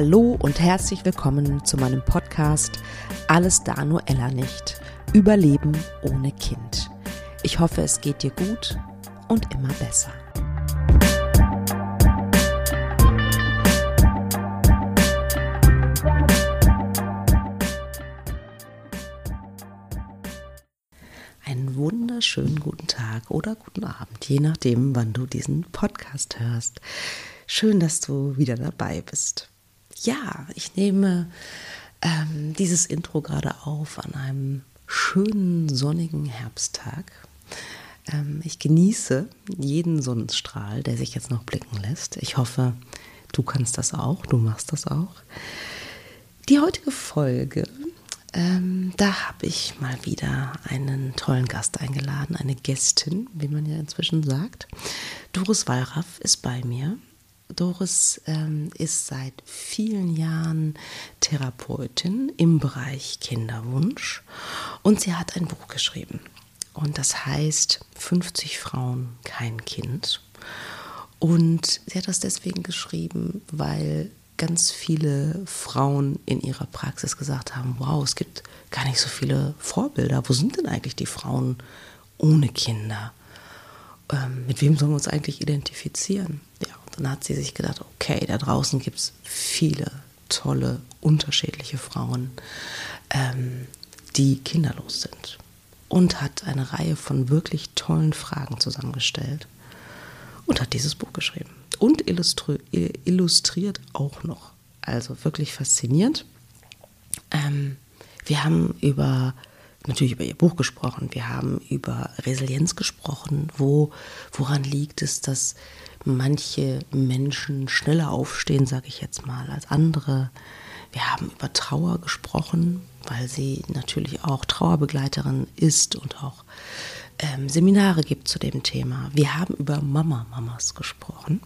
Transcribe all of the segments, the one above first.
Hallo und herzlich willkommen zu meinem Podcast Alles da nur Ella nicht. Überleben ohne Kind. Ich hoffe, es geht dir gut und immer besser. Einen wunderschönen guten Tag oder guten Abend, je nachdem, wann du diesen Podcast hörst. Schön, dass du wieder dabei bist. Ja, ich nehme ähm, dieses Intro gerade auf an einem schönen sonnigen Herbsttag. Ähm, ich genieße jeden Sonnenstrahl, der sich jetzt noch blicken lässt. Ich hoffe, du kannst das auch, du machst das auch. Die heutige Folge, ähm, da habe ich mal wieder einen tollen Gast eingeladen, eine Gästin, wie man ja inzwischen sagt. Doris Wallraff ist bei mir. Doris ähm, ist seit vielen Jahren Therapeutin im Bereich Kinderwunsch und sie hat ein Buch geschrieben. Und das heißt 50 Frauen, kein Kind. Und sie hat das deswegen geschrieben, weil ganz viele Frauen in ihrer Praxis gesagt haben, wow, es gibt gar nicht so viele Vorbilder. Wo sind denn eigentlich die Frauen ohne Kinder? Ähm, mit wem sollen wir uns eigentlich identifizieren? Ja, dann hat sie sich gedacht, okay, da draußen gibt es viele tolle, unterschiedliche Frauen, ähm, die kinderlos sind. Und hat eine Reihe von wirklich tollen Fragen zusammengestellt und hat dieses Buch geschrieben. Und illustri illustriert auch noch. Also wirklich faszinierend. Ähm, wir haben über natürlich über ihr Buch gesprochen, wir haben über Resilienz gesprochen, wo, woran liegt es, dass manche Menschen schneller aufstehen, sage ich jetzt mal, als andere. Wir haben über Trauer gesprochen, weil sie natürlich auch Trauerbegleiterin ist und auch ähm, Seminare gibt zu dem Thema. Wir haben über Mama-Mamas gesprochen.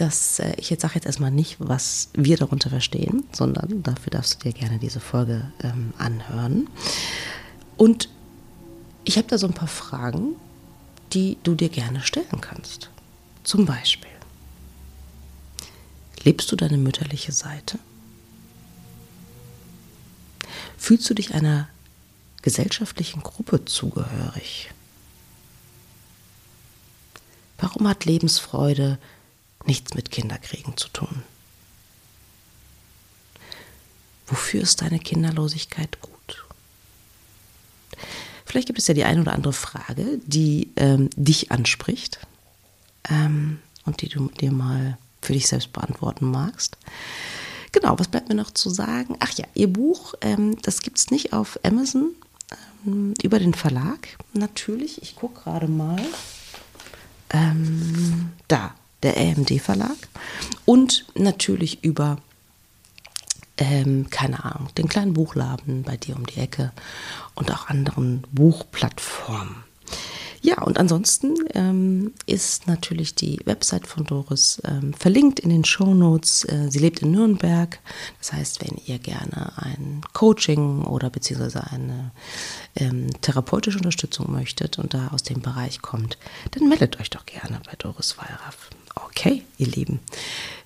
Das, äh, ich jetzt sage jetzt erstmal nicht, was wir darunter verstehen, sondern dafür darfst du dir gerne diese Folge ähm, anhören. Und ich habe da so ein paar Fragen, die du dir gerne stellen kannst. Zum Beispiel, lebst du deine mütterliche Seite? Fühlst du dich einer gesellschaftlichen Gruppe zugehörig? Warum hat Lebensfreude nichts mit Kinderkriegen zu tun? Wofür ist deine Kinderlosigkeit gut? Vielleicht gibt es ja die eine oder andere Frage, die ähm, dich anspricht ähm, und die du dir mal für dich selbst beantworten magst. Genau, was bleibt mir noch zu sagen? Ach ja, ihr Buch, ähm, das gibt es nicht auf Amazon, ähm, über den Verlag natürlich. Ich gucke gerade mal. Ähm, da, der AMD Verlag. Und natürlich über, ähm, keine Ahnung, den kleinen Buchladen bei dir um die Ecke und auch anderen Buchplattformen. Ja, und ansonsten ähm, ist natürlich die Website von Doris ähm, verlinkt in den Show Notes. Äh, sie lebt in Nürnberg. Das heißt, wenn ihr gerne ein Coaching oder beziehungsweise eine ähm, therapeutische Unterstützung möchtet und da aus dem Bereich kommt, dann meldet euch doch gerne bei Doris Wallraff. Okay, ihr Lieben.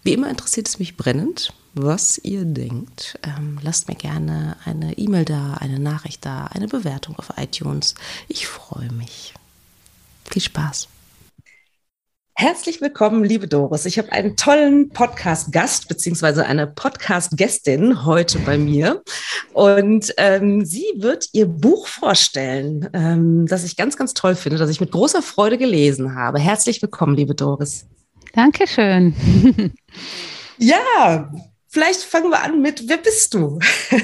Wie immer interessiert es mich brennend, was ihr denkt. Ähm, lasst mir gerne eine E-Mail da, eine Nachricht da, eine Bewertung auf iTunes. Ich freue mich. Viel Spaß. Herzlich willkommen, liebe Doris. Ich habe einen tollen Podcast-Gast beziehungsweise eine Podcast-Gästin heute bei mir. Und ähm, sie wird ihr Buch vorstellen, ähm, das ich ganz, ganz toll finde, das ich mit großer Freude gelesen habe. Herzlich willkommen, liebe Doris. Dankeschön. ja, Vielleicht fangen wir an mit, wer bist du?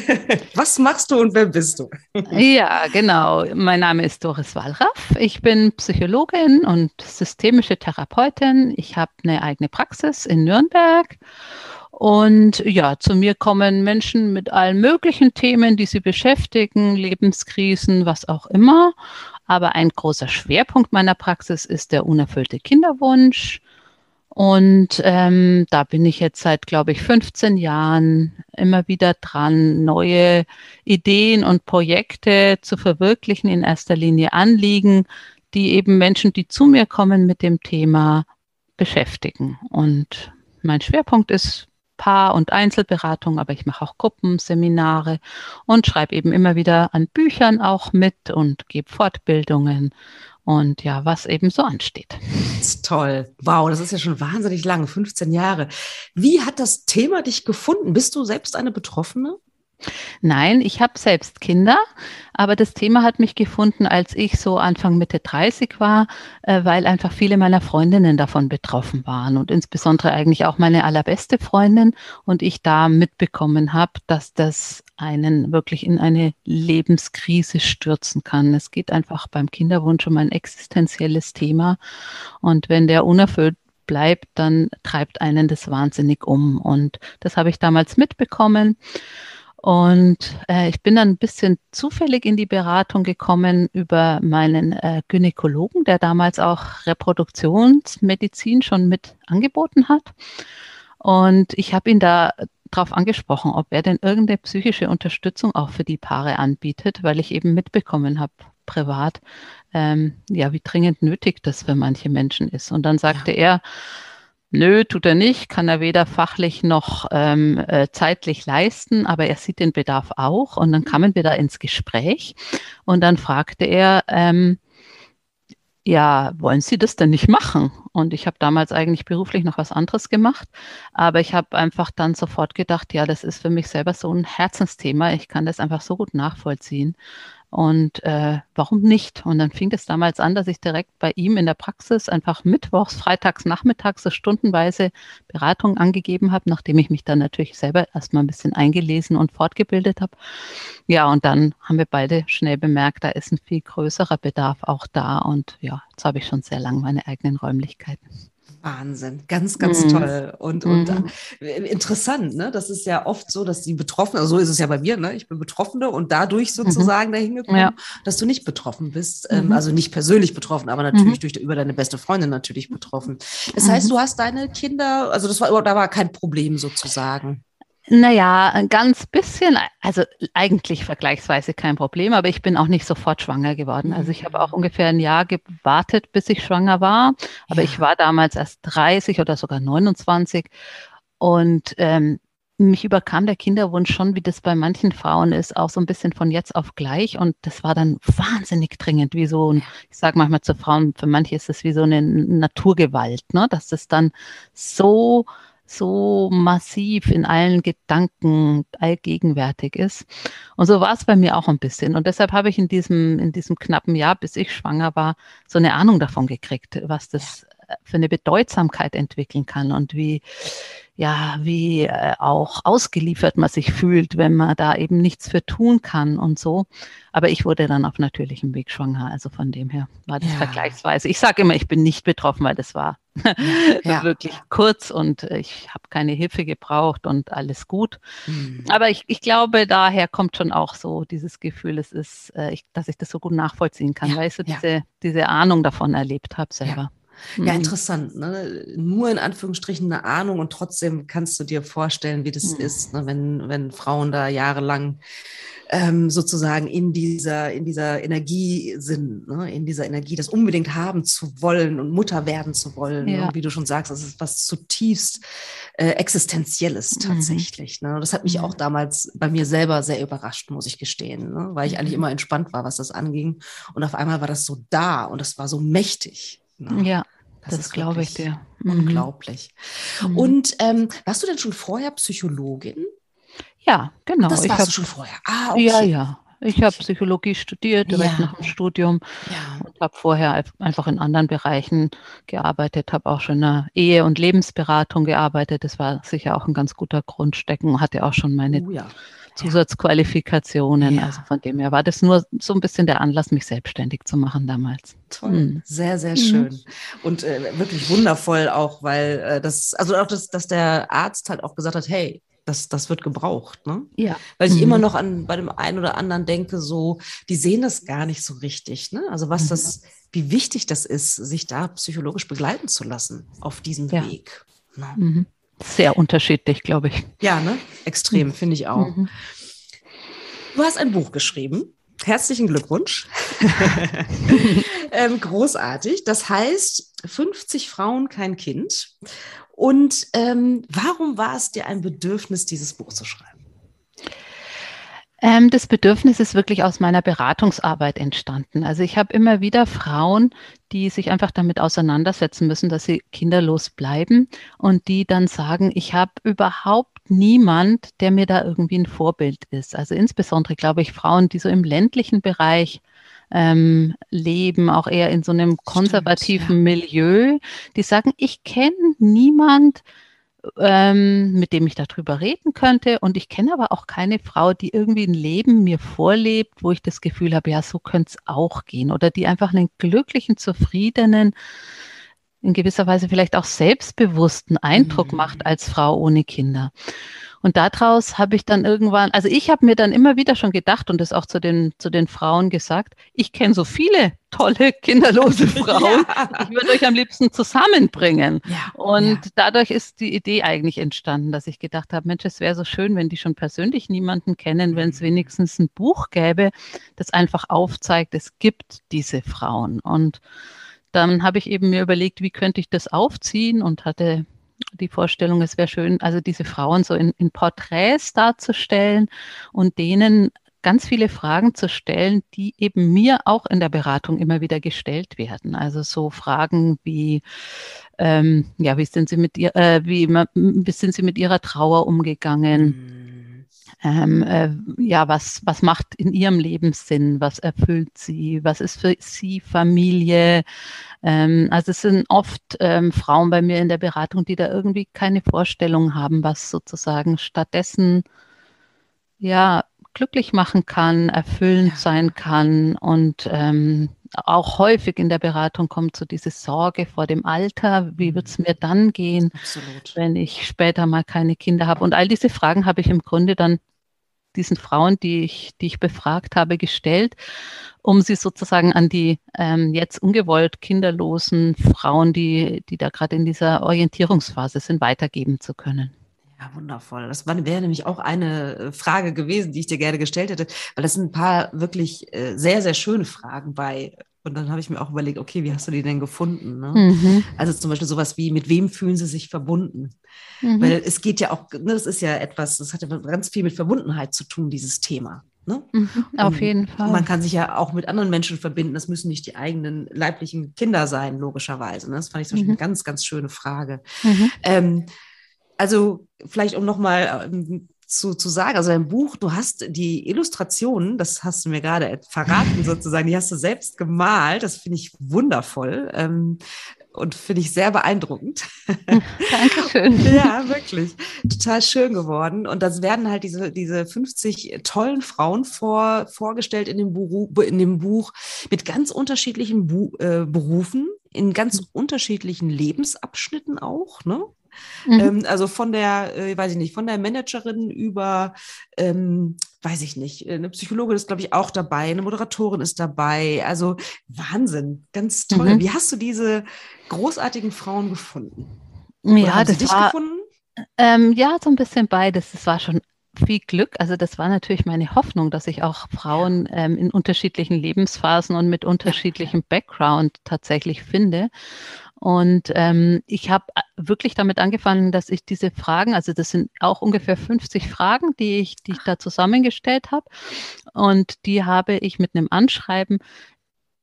Was machst du und wer bist du? ja, genau. Mein Name ist Doris Wallraff. Ich bin Psychologin und systemische Therapeutin. Ich habe eine eigene Praxis in Nürnberg. Und ja, zu mir kommen Menschen mit allen möglichen Themen, die sie beschäftigen, Lebenskrisen, was auch immer. Aber ein großer Schwerpunkt meiner Praxis ist der unerfüllte Kinderwunsch und ähm, da bin ich jetzt seit, glaube ich, 15 Jahren immer wieder dran, neue Ideen und Projekte zu verwirklichen, in erster Linie Anliegen, die eben Menschen, die zu mir kommen, mit dem Thema beschäftigen. Und mein Schwerpunkt ist Paar- und Einzelberatung, aber ich mache auch Gruppenseminare und schreibe eben immer wieder an Büchern auch mit und gebe Fortbildungen und ja, was eben so ansteht. Toll. Wow, das ist ja schon wahnsinnig lang, 15 Jahre. Wie hat das Thema dich gefunden? Bist du selbst eine Betroffene? Nein, ich habe selbst Kinder, aber das Thema hat mich gefunden, als ich so Anfang Mitte 30 war, äh, weil einfach viele meiner Freundinnen davon betroffen waren und insbesondere eigentlich auch meine allerbeste Freundin und ich da mitbekommen habe, dass das einen wirklich in eine Lebenskrise stürzen kann. Es geht einfach beim Kinderwunsch um ein existenzielles Thema und wenn der unerfüllt bleibt, dann treibt einen das wahnsinnig um und das habe ich damals mitbekommen. Und äh, ich bin dann ein bisschen zufällig in die Beratung gekommen über meinen äh, Gynäkologen, der damals auch Reproduktionsmedizin schon mit angeboten hat. Und ich habe ihn da darauf angesprochen, ob er denn irgendeine psychische Unterstützung auch für die Paare anbietet, weil ich eben mitbekommen habe, privat, ähm, ja, wie dringend nötig das für manche Menschen ist. Und dann sagte ja. er, Nö, tut er nicht, kann er weder fachlich noch ähm, äh, zeitlich leisten, aber er sieht den Bedarf auch. Und dann kamen wir da ins Gespräch und dann fragte er, ähm, ja, wollen Sie das denn nicht machen? Und ich habe damals eigentlich beruflich noch was anderes gemacht, aber ich habe einfach dann sofort gedacht, ja, das ist für mich selber so ein Herzensthema. Ich kann das einfach so gut nachvollziehen. Und äh, warum nicht? Und dann fing es damals an, dass ich direkt bei ihm in der Praxis einfach mittwochs, freitags, nachmittags so stundenweise Beratung angegeben habe, nachdem ich mich dann natürlich selber erstmal ein bisschen eingelesen und fortgebildet habe. Ja, und dann haben wir beide schnell bemerkt, da ist ein viel größerer Bedarf auch da. Und ja, jetzt habe ich schon sehr lange meine eigenen Räumlichkeiten. Wahnsinn, ganz, ganz mhm. toll und, und mhm. äh, interessant. Ne? Das ist ja oft so, dass die Betroffenen, also so ist es ja bei mir, ne? ich bin Betroffene und dadurch mhm. sozusagen mhm. dahin gekommen, ja. dass du nicht betroffen bist. Ähm, mhm. also nicht persönlich betroffen, aber natürlich mhm. durch, über deine beste Freundin natürlich betroffen. Das heißt, du hast deine Kinder, also das war, da war kein Problem sozusagen. Naja, ein ganz bisschen, also eigentlich vergleichsweise kein Problem, aber ich bin auch nicht sofort schwanger geworden. Also ich habe auch mhm. ungefähr ein Jahr gewartet, bis ich schwanger war, aber ja. ich war damals erst 30 oder sogar 29 und ähm, mich überkam der Kinderwunsch schon, wie das bei manchen Frauen ist, auch so ein bisschen von jetzt auf gleich. Und das war dann wahnsinnig dringend, wie so ein, ich sage manchmal zu Frauen, für manche ist das wie so eine Naturgewalt, ne? dass das dann so so massiv in allen Gedanken allgegenwärtig ist. Und so war es bei mir auch ein bisschen. Und deshalb habe ich in diesem, in diesem knappen Jahr, bis ich schwanger war, so eine Ahnung davon gekriegt, was das für eine Bedeutsamkeit entwickeln kann und wie, ja, wie äh, auch ausgeliefert man sich fühlt, wenn man da eben nichts für tun kann und so. Aber ich wurde dann auf natürlichem Weg schwanger. Also von dem her war das ja. vergleichsweise. Ich sage immer, ich bin nicht betroffen, weil das war ja. wirklich kurz und ich habe keine Hilfe gebraucht und alles gut. Mhm. Aber ich, ich glaube, daher kommt schon auch so dieses Gefühl, es ist, äh, ich, dass ich das so gut nachvollziehen kann, ja. weil ich so diese, diese Ahnung davon erlebt habe selber. Ja, mhm. interessant. Ne? Nur in Anführungsstrichen eine Ahnung und trotzdem kannst du dir vorstellen, wie das mhm. ist, ne? wenn, wenn Frauen da jahrelang ähm, sozusagen in dieser, in dieser Energie sind, ne? in dieser Energie, das unbedingt haben zu wollen und Mutter werden zu wollen. Ne? Ja. Ne? Wie du schon sagst, das ist was zutiefst äh, Existenzielles mhm. tatsächlich. Mhm. Ne? Das hat mich auch damals bei mir selber sehr überrascht, muss ich gestehen, ne? weil ich eigentlich mhm. immer entspannt war, was das anging. Und auf einmal war das so da und das war so mächtig. Ne? Ja. Das, das glaube ich dir. Mhm. Unglaublich. Mhm. Und ähm, warst du denn schon vorher Psychologin? Ja, genau. Das warst ich hab, du schon vorher. Ah, okay. Ja, ja. Ich habe Psychologie studiert, direkt ja. nach dem Studium ja. und habe vorher einfach in anderen Bereichen gearbeitet, habe auch schon in der Ehe- und Lebensberatung gearbeitet. Das war sicher auch ein ganz guter Grundstecken, hatte auch schon meine oh, ja. Zusatzqualifikationen. Also von dem her war das nur so ein bisschen der Anlass, mich selbstständig zu machen damals. Toll, mhm. sehr, sehr schön. Mhm. Und äh, wirklich wundervoll auch, weil äh, das, also auch, das, dass der Arzt halt auch gesagt hat, hey, das, das wird gebraucht. Ne? Ja. Weil ich mhm. immer noch an bei dem einen oder anderen denke, so, die sehen das gar nicht so richtig. Ne? Also was mhm. das, wie wichtig das ist, sich da psychologisch begleiten zu lassen auf diesem ja. Weg. Ne? Mhm. Sehr unterschiedlich, glaube ich. Ja, ne? Extrem, mhm. finde ich auch. Mhm. Du hast ein Buch geschrieben. Herzlichen Glückwunsch. ähm, großartig. Das heißt, 50 Frauen, kein Kind. Und ähm, warum war es dir ein Bedürfnis, dieses Buch zu schreiben? Ähm, das Bedürfnis ist wirklich aus meiner Beratungsarbeit entstanden. Also ich habe immer wieder Frauen, die sich einfach damit auseinandersetzen müssen, dass sie kinderlos bleiben und die dann sagen, ich habe überhaupt niemand, der mir da irgendwie ein Vorbild ist. Also insbesondere glaube ich Frauen, die so im ländlichen Bereich ähm, leben, auch eher in so einem konservativen Stimmt, ja. Milieu, die sagen, ich kenne niemand, ähm, mit dem ich darüber reden könnte. Und ich kenne aber auch keine Frau, die irgendwie ein Leben mir vorlebt, wo ich das Gefühl habe, ja, so könnte es auch gehen. Oder die einfach einen glücklichen, zufriedenen, in gewisser Weise vielleicht auch selbstbewussten Eindruck mhm. macht als Frau ohne Kinder. Und daraus habe ich dann irgendwann, also ich habe mir dann immer wieder schon gedacht und das auch zu den, zu den Frauen gesagt, ich kenne so viele tolle kinderlose Frauen. ja. Ich würde euch am liebsten zusammenbringen. Ja. Und ja. dadurch ist die Idee eigentlich entstanden, dass ich gedacht habe, Mensch, es wäre so schön, wenn die schon persönlich niemanden kennen, wenn es mhm. wenigstens ein Buch gäbe, das einfach aufzeigt, es gibt diese Frauen. Und dann habe ich eben mir überlegt, wie könnte ich das aufziehen und hatte die Vorstellung, es wäre schön, also diese Frauen so in, in Porträts darzustellen und denen ganz viele Fragen zu stellen, die eben mir auch in der Beratung immer wieder gestellt werden. Also so Fragen wie, ähm, ja, wie sind Sie mit ihr, äh, wie, wie sind Sie mit Ihrer Trauer umgegangen? Mhm ähm, äh, ja, was, was macht in ihrem Leben Sinn? Was erfüllt sie? Was ist für sie Familie? Ähm, also es sind oft ähm, Frauen bei mir in der Beratung, die da irgendwie keine Vorstellung haben, was sozusagen stattdessen ja glücklich machen kann, erfüllend sein kann und ähm, auch häufig in der Beratung kommt so diese Sorge vor dem Alter, wie mhm. wird es mir dann gehen, Absolut. wenn ich später mal keine Kinder habe. Und all diese Fragen habe ich im Grunde dann diesen Frauen, die ich, die ich befragt habe, gestellt, um sie sozusagen an die ähm, jetzt ungewollt kinderlosen Frauen, die, die da gerade in dieser Orientierungsphase sind, weitergeben zu können. Ja, wundervoll. Das wäre nämlich auch eine äh, Frage gewesen, die ich dir gerne gestellt hätte, weil das sind ein paar wirklich äh, sehr, sehr schöne Fragen bei. Und dann habe ich mir auch überlegt, okay, wie hast du die denn gefunden? Ne? Mhm. Also zum Beispiel sowas wie, mit wem fühlen sie sich verbunden? Mhm. Weil es geht ja auch, ne, das ist ja etwas, das hat ja ganz viel mit Verbundenheit zu tun, dieses Thema. Ne? Mhm, auf jeden Fall. Man kann sich ja auch mit anderen Menschen verbinden. Das müssen nicht die eigenen leiblichen Kinder sein, logischerweise. Ne? Das fand ich zum Beispiel mhm. eine ganz, ganz schöne Frage. Mhm. Ähm, also vielleicht um nochmal ähm, zu, zu sagen, also dein Buch, du hast die Illustrationen, das hast du mir gerade verraten sozusagen, die hast du selbst gemalt, das finde ich wundervoll. Ähm, und finde ich sehr beeindruckend. Dankeschön. ja, wirklich. Total schön geworden. Und das werden halt diese, diese 50 tollen Frauen vor, vorgestellt in dem, Buch, in dem Buch mit ganz unterschiedlichen Bu äh, Berufen, in ganz unterschiedlichen Lebensabschnitten auch. Ne? Mhm. Ähm, also von der, äh, weiß ich nicht, von der Managerin über, ähm, weiß ich nicht, eine Psychologin ist, glaube ich, auch dabei, eine Moderatorin ist dabei. Also Wahnsinn, ganz toll. Mhm. Wie hast du diese großartigen Frauen gefunden? Oder ja, das war, ähm, ja, so ein bisschen beides. Es war schon viel Glück. Also das war natürlich meine Hoffnung, dass ich auch Frauen ähm, in unterschiedlichen Lebensphasen und mit unterschiedlichem Background tatsächlich finde. Und ähm, ich habe äh, wirklich damit angefangen, dass ich diese Fragen, also das sind auch ungefähr 50 Fragen, die ich, die ich da zusammengestellt habe. Und die habe ich mit einem Anschreiben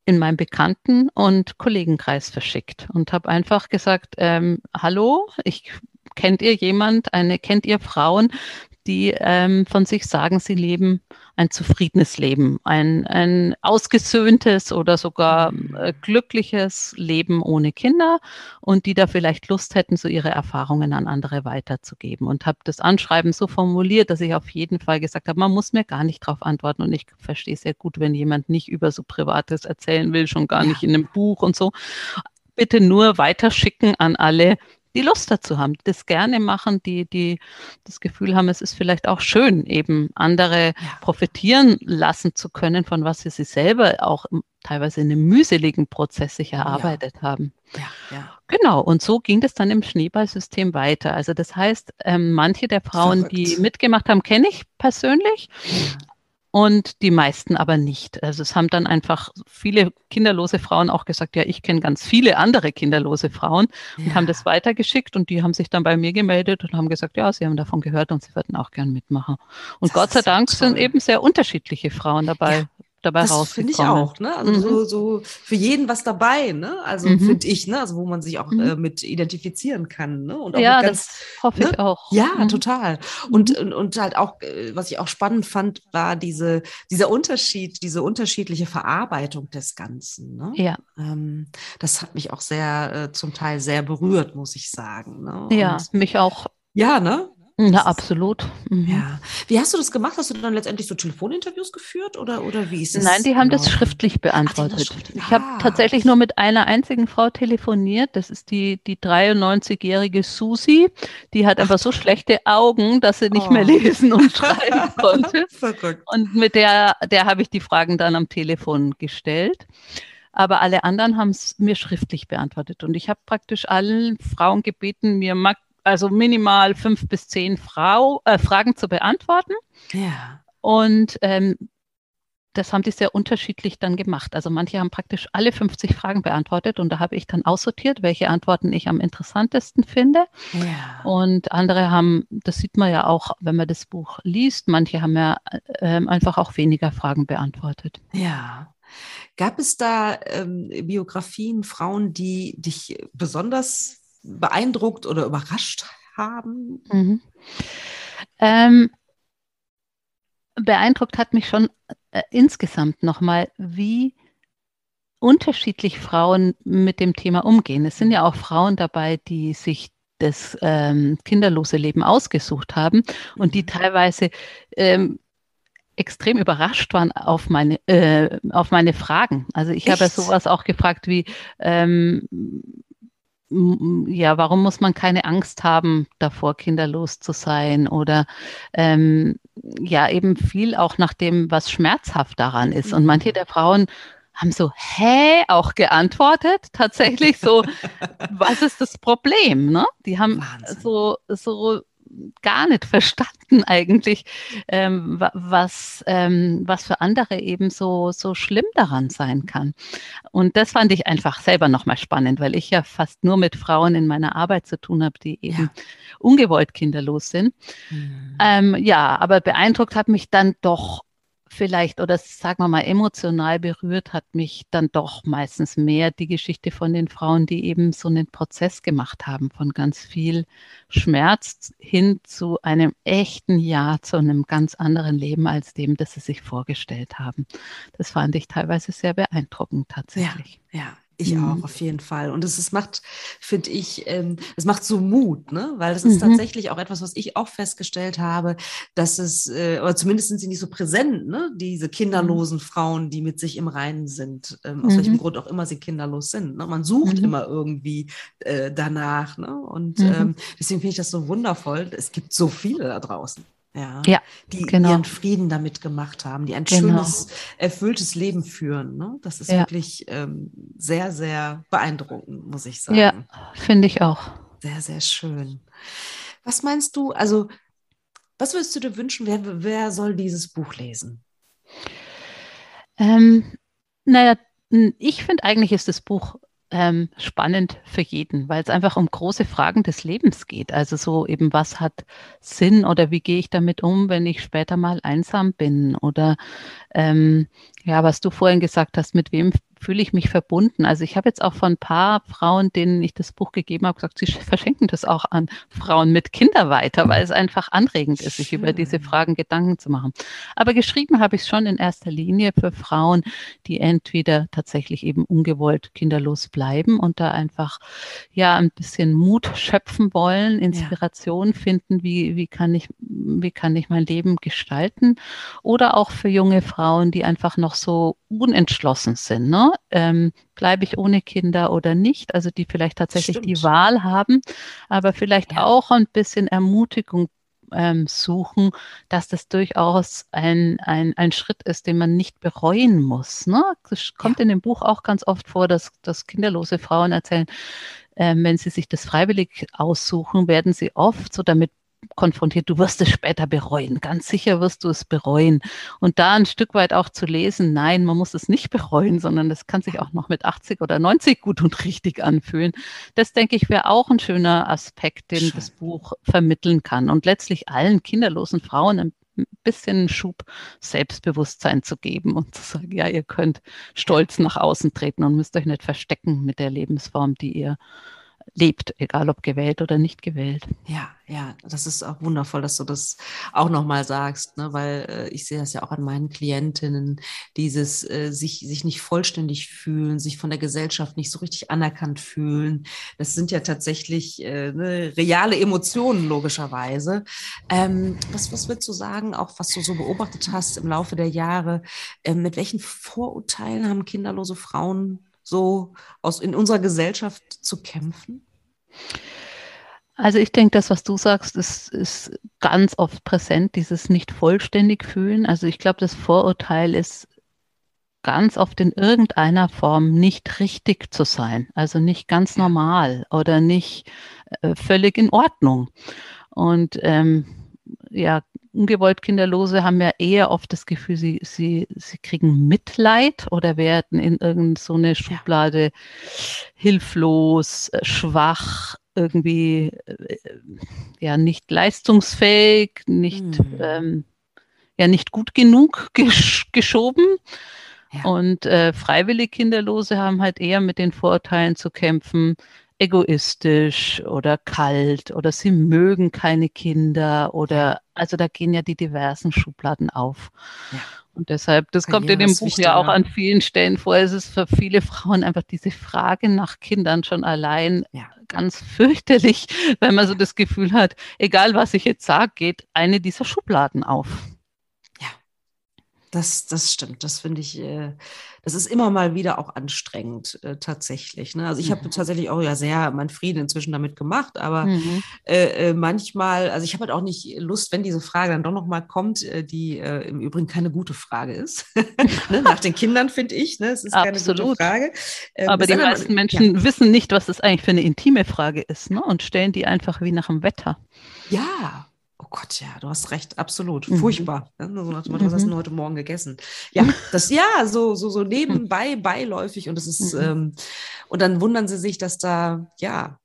in meinem Bekannten- und Kollegenkreis verschickt und habe einfach gesagt, ähm, hallo, ich kennt ihr jemand, eine, kennt ihr Frauen, die ähm, von sich sagen, sie leben ein zufriedenes Leben, ein, ein ausgesöhntes oder sogar äh, glückliches Leben ohne Kinder und die da vielleicht Lust hätten, so ihre Erfahrungen an andere weiterzugeben. Und habe das Anschreiben so formuliert, dass ich auf jeden Fall gesagt habe, man muss mir gar nicht darauf antworten und ich verstehe sehr gut, wenn jemand nicht über so Privates erzählen will, schon gar nicht in einem Buch und so bitte nur weiterschicken an alle, die Lust dazu haben, das gerne machen, die, die das Gefühl haben, es ist vielleicht auch schön, eben andere profitieren lassen zu können, von was sie sich selber auch teilweise in einem mühseligen Prozess sich erarbeitet ja. haben. Ja, ja. Genau, und so ging das dann im Schneeballsystem weiter. Also das heißt, ähm, manche der Frauen, Verrückt. die mitgemacht haben, kenne ich persönlich. Und die meisten aber nicht. Also es haben dann einfach viele kinderlose Frauen auch gesagt, ja, ich kenne ganz viele andere kinderlose Frauen und haben das weitergeschickt und die haben sich dann bei mir gemeldet und haben gesagt, ja, sie haben davon gehört und sie würden auch gern mitmachen. Und das Gott sei Dank toll. sind eben sehr unterschiedliche Frauen dabei. Ja dabei das rausgekommen. Finde ich auch, ne? Also mhm. so, so für jeden was dabei, ne? Also mhm. finde ich, ne? Also wo man sich auch mhm. äh, mit identifizieren kann, ne? Und auch ja, ganz, das hoffe ne? ich auch. Ja, mhm. total. Und, und, und halt auch, äh, was ich auch spannend fand, war diese, dieser Unterschied, diese unterschiedliche Verarbeitung des Ganzen. Ne? Ja. Ähm, das hat mich auch sehr, äh, zum Teil sehr berührt, muss ich sagen. Ne? Ja, mich auch. Ja, ne? Na, absolut. Mhm. Ja. Wie hast du das gemacht? Hast du dann letztendlich so Telefoninterviews geführt oder, oder wie ist es? Nein, die haben genau? das schriftlich beantwortet. Ach, schriftlich. Ich habe ah. tatsächlich nur mit einer einzigen Frau telefoniert. Das ist die, die 93-jährige Susi. Die hat Ach. einfach so schlechte Augen, dass sie nicht oh. mehr lesen und schreiben konnte. Verrückt. Und mit der, der habe ich die Fragen dann am Telefon gestellt aber alle anderen haben es mir schriftlich beantwortet. Und ich habe praktisch allen Frauen gebeten, mir also minimal fünf bis zehn Frau, äh, Fragen zu beantworten. Ja. Und ähm, das haben die sehr unterschiedlich dann gemacht. Also manche haben praktisch alle 50 Fragen beantwortet und da habe ich dann aussortiert, welche Antworten ich am interessantesten finde. Ja. Und andere haben, das sieht man ja auch, wenn man das Buch liest, manche haben ja äh, einfach auch weniger Fragen beantwortet. Ja. Gab es da ähm, Biografien, Frauen, die dich besonders beeindruckt oder überrascht haben? Mhm. Ähm, beeindruckt hat mich schon äh, insgesamt nochmal, wie unterschiedlich Frauen mit dem Thema umgehen. Es sind ja auch Frauen dabei, die sich das ähm, kinderlose Leben ausgesucht haben und die mhm. teilweise ähm, extrem überrascht waren auf meine, äh, auf meine Fragen. Also ich Echt? habe ja sowas auch gefragt wie, ähm, ja, warum muss man keine Angst haben, davor kinderlos zu sein? Oder ähm, ja, eben viel auch nach dem, was schmerzhaft daran ist. Und manche mhm. der Frauen haben so, hä, auch geantwortet. Tatsächlich so, was ist das Problem? Ne? Die haben Wahnsinn. so, so gar nicht verstanden eigentlich, ähm, was, ähm, was für andere eben so, so schlimm daran sein kann. Und das fand ich einfach selber nochmal spannend, weil ich ja fast nur mit Frauen in meiner Arbeit zu tun habe, die eben ja. ungewollt kinderlos sind. Mhm. Ähm, ja, aber beeindruckt hat mich dann doch vielleicht oder sagen wir mal emotional berührt hat mich dann doch meistens mehr die Geschichte von den Frauen, die eben so einen Prozess gemacht haben von ganz viel Schmerz hin zu einem echten Ja, zu einem ganz anderen Leben als dem, das sie sich vorgestellt haben. Das fand ich teilweise sehr beeindruckend tatsächlich. Ja, ja. Ich mhm. auch, auf jeden Fall. Und es, es macht, finde ich, ähm, es macht so Mut, ne? Weil das ist mhm. tatsächlich auch etwas, was ich auch festgestellt habe, dass es, äh, oder zumindest sind sie nicht so präsent, ne? Diese kinderlosen mhm. Frauen, die mit sich im Reinen sind, ähm, aus welchem mhm. Grund auch immer sie kinderlos sind. Ne? Man sucht mhm. immer irgendwie äh, danach, ne? Und mhm. ähm, deswegen finde ich das so wundervoll. Es gibt so viele da draußen ja, ja die genau. ihren Frieden damit gemacht haben, die ein genau. schönes, erfülltes Leben führen. Ne? Das ist ja. wirklich ähm, sehr, sehr beeindruckend, muss ich sagen. Ja, finde ich auch. Sehr, sehr schön. Was meinst du, also was würdest du dir wünschen, wer, wer soll dieses Buch lesen? Ähm, naja, ich finde eigentlich ist das Buch ähm, spannend für jeden, weil es einfach um große Fragen des Lebens geht. Also so eben, was hat Sinn oder wie gehe ich damit um, wenn ich später mal einsam bin? Oder ähm, ja, was du vorhin gesagt hast, mit wem fühle ich mich verbunden. Also ich habe jetzt auch von ein paar Frauen, denen ich das Buch gegeben habe, gesagt, sie verschenken das auch an Frauen mit Kindern weiter, weil es einfach anregend ist, sich über diese Fragen Gedanken zu machen. Aber geschrieben habe ich es schon in erster Linie für Frauen, die entweder tatsächlich eben ungewollt kinderlos bleiben und da einfach ja ein bisschen Mut schöpfen wollen, Inspiration ja. finden, wie, wie kann ich, wie kann ich mein Leben gestalten? Oder auch für junge Frauen, die einfach noch so unentschlossen sind. Ne? Ähm, bleibe ich ohne Kinder oder nicht? Also die vielleicht tatsächlich Stimmt. die Wahl haben, aber vielleicht ja. auch ein bisschen Ermutigung ähm, suchen, dass das durchaus ein, ein, ein Schritt ist, den man nicht bereuen muss. Ne? Das kommt ja. in dem Buch auch ganz oft vor, dass, dass kinderlose Frauen erzählen, ähm, wenn sie sich das freiwillig aussuchen, werden sie oft so damit konfrontiert, du wirst es später bereuen, ganz sicher wirst du es bereuen. Und da ein Stück weit auch zu lesen, nein, man muss es nicht bereuen, sondern das kann sich auch noch mit 80 oder 90 gut und richtig anfühlen. Das denke ich wäre auch ein schöner Aspekt, den Schön. das Buch vermitteln kann und letztlich allen kinderlosen Frauen ein bisschen Schub Selbstbewusstsein zu geben und zu sagen, ja, ihr könnt stolz nach außen treten und müsst euch nicht verstecken mit der Lebensform, die ihr lebt, egal ob gewählt oder nicht gewählt. Ja, ja, das ist auch wundervoll, dass du das auch nochmal sagst, ne? weil äh, ich sehe das ja auch an meinen Klientinnen, dieses äh, sich, sich nicht vollständig fühlen, sich von der Gesellschaft nicht so richtig anerkannt fühlen. Das sind ja tatsächlich äh, ne, reale Emotionen, logischerweise. Ähm, was, was würdest du sagen, auch was du so beobachtet hast im Laufe der Jahre, äh, mit welchen Vorurteilen haben kinderlose Frauen so aus, in unserer Gesellschaft zu kämpfen? Also ich denke, das, was du sagst, ist, ist ganz oft präsent, dieses nicht vollständig fühlen. Also ich glaube, das Vorurteil ist ganz oft in irgendeiner Form nicht richtig zu sein, also nicht ganz normal oder nicht äh, völlig in Ordnung. Und ähm, ja, ungewollt Kinderlose haben ja eher oft das Gefühl, sie, sie, sie kriegen Mitleid oder werden in irgendeine so Schublade ja. hilflos, äh, schwach, irgendwie äh, ja nicht leistungsfähig, nicht, mhm. ähm, ja, nicht gut genug gesch geschoben. Ja. Und äh, freiwillig Kinderlose haben halt eher mit den Vorurteilen zu kämpfen, egoistisch oder kalt oder sie mögen keine Kinder oder also da gehen ja die diversen Schubladen auf. Ja. Und deshalb, das kommt in dem Buch ja auch an vielen Stellen vor. Es ist für viele Frauen einfach diese Frage nach Kindern schon allein ja. ganz fürchterlich, weil man so das Gefühl hat, egal was ich jetzt sage, geht eine dieser Schubladen auf. Das, das stimmt. Das finde ich, äh, das ist immer mal wieder auch anstrengend, äh, tatsächlich. Ne? Also ich mhm. habe tatsächlich auch ja sehr meinen Frieden inzwischen damit gemacht, aber mhm. äh, äh manchmal, also ich habe halt auch nicht Lust, wenn diese Frage dann doch nochmal kommt, äh, die äh, im Übrigen keine gute Frage ist. ne? Nach den Kindern finde ich, ne? es ist Absolut. keine gute Frage. Ähm, aber die meisten Menschen ja. wissen nicht, was das eigentlich für eine intime Frage ist ne? und stellen die einfach wie nach dem Wetter. Ja, Oh Gott, ja, du hast recht, absolut. Mhm. Furchtbar. Ne? So nach dem Motto, was hast du mhm. heute Morgen gegessen? Ja, das, ja, so, so, so nebenbei, beiläufig. Und das ist, mhm. ähm, und dann wundern sie sich, dass da, ja,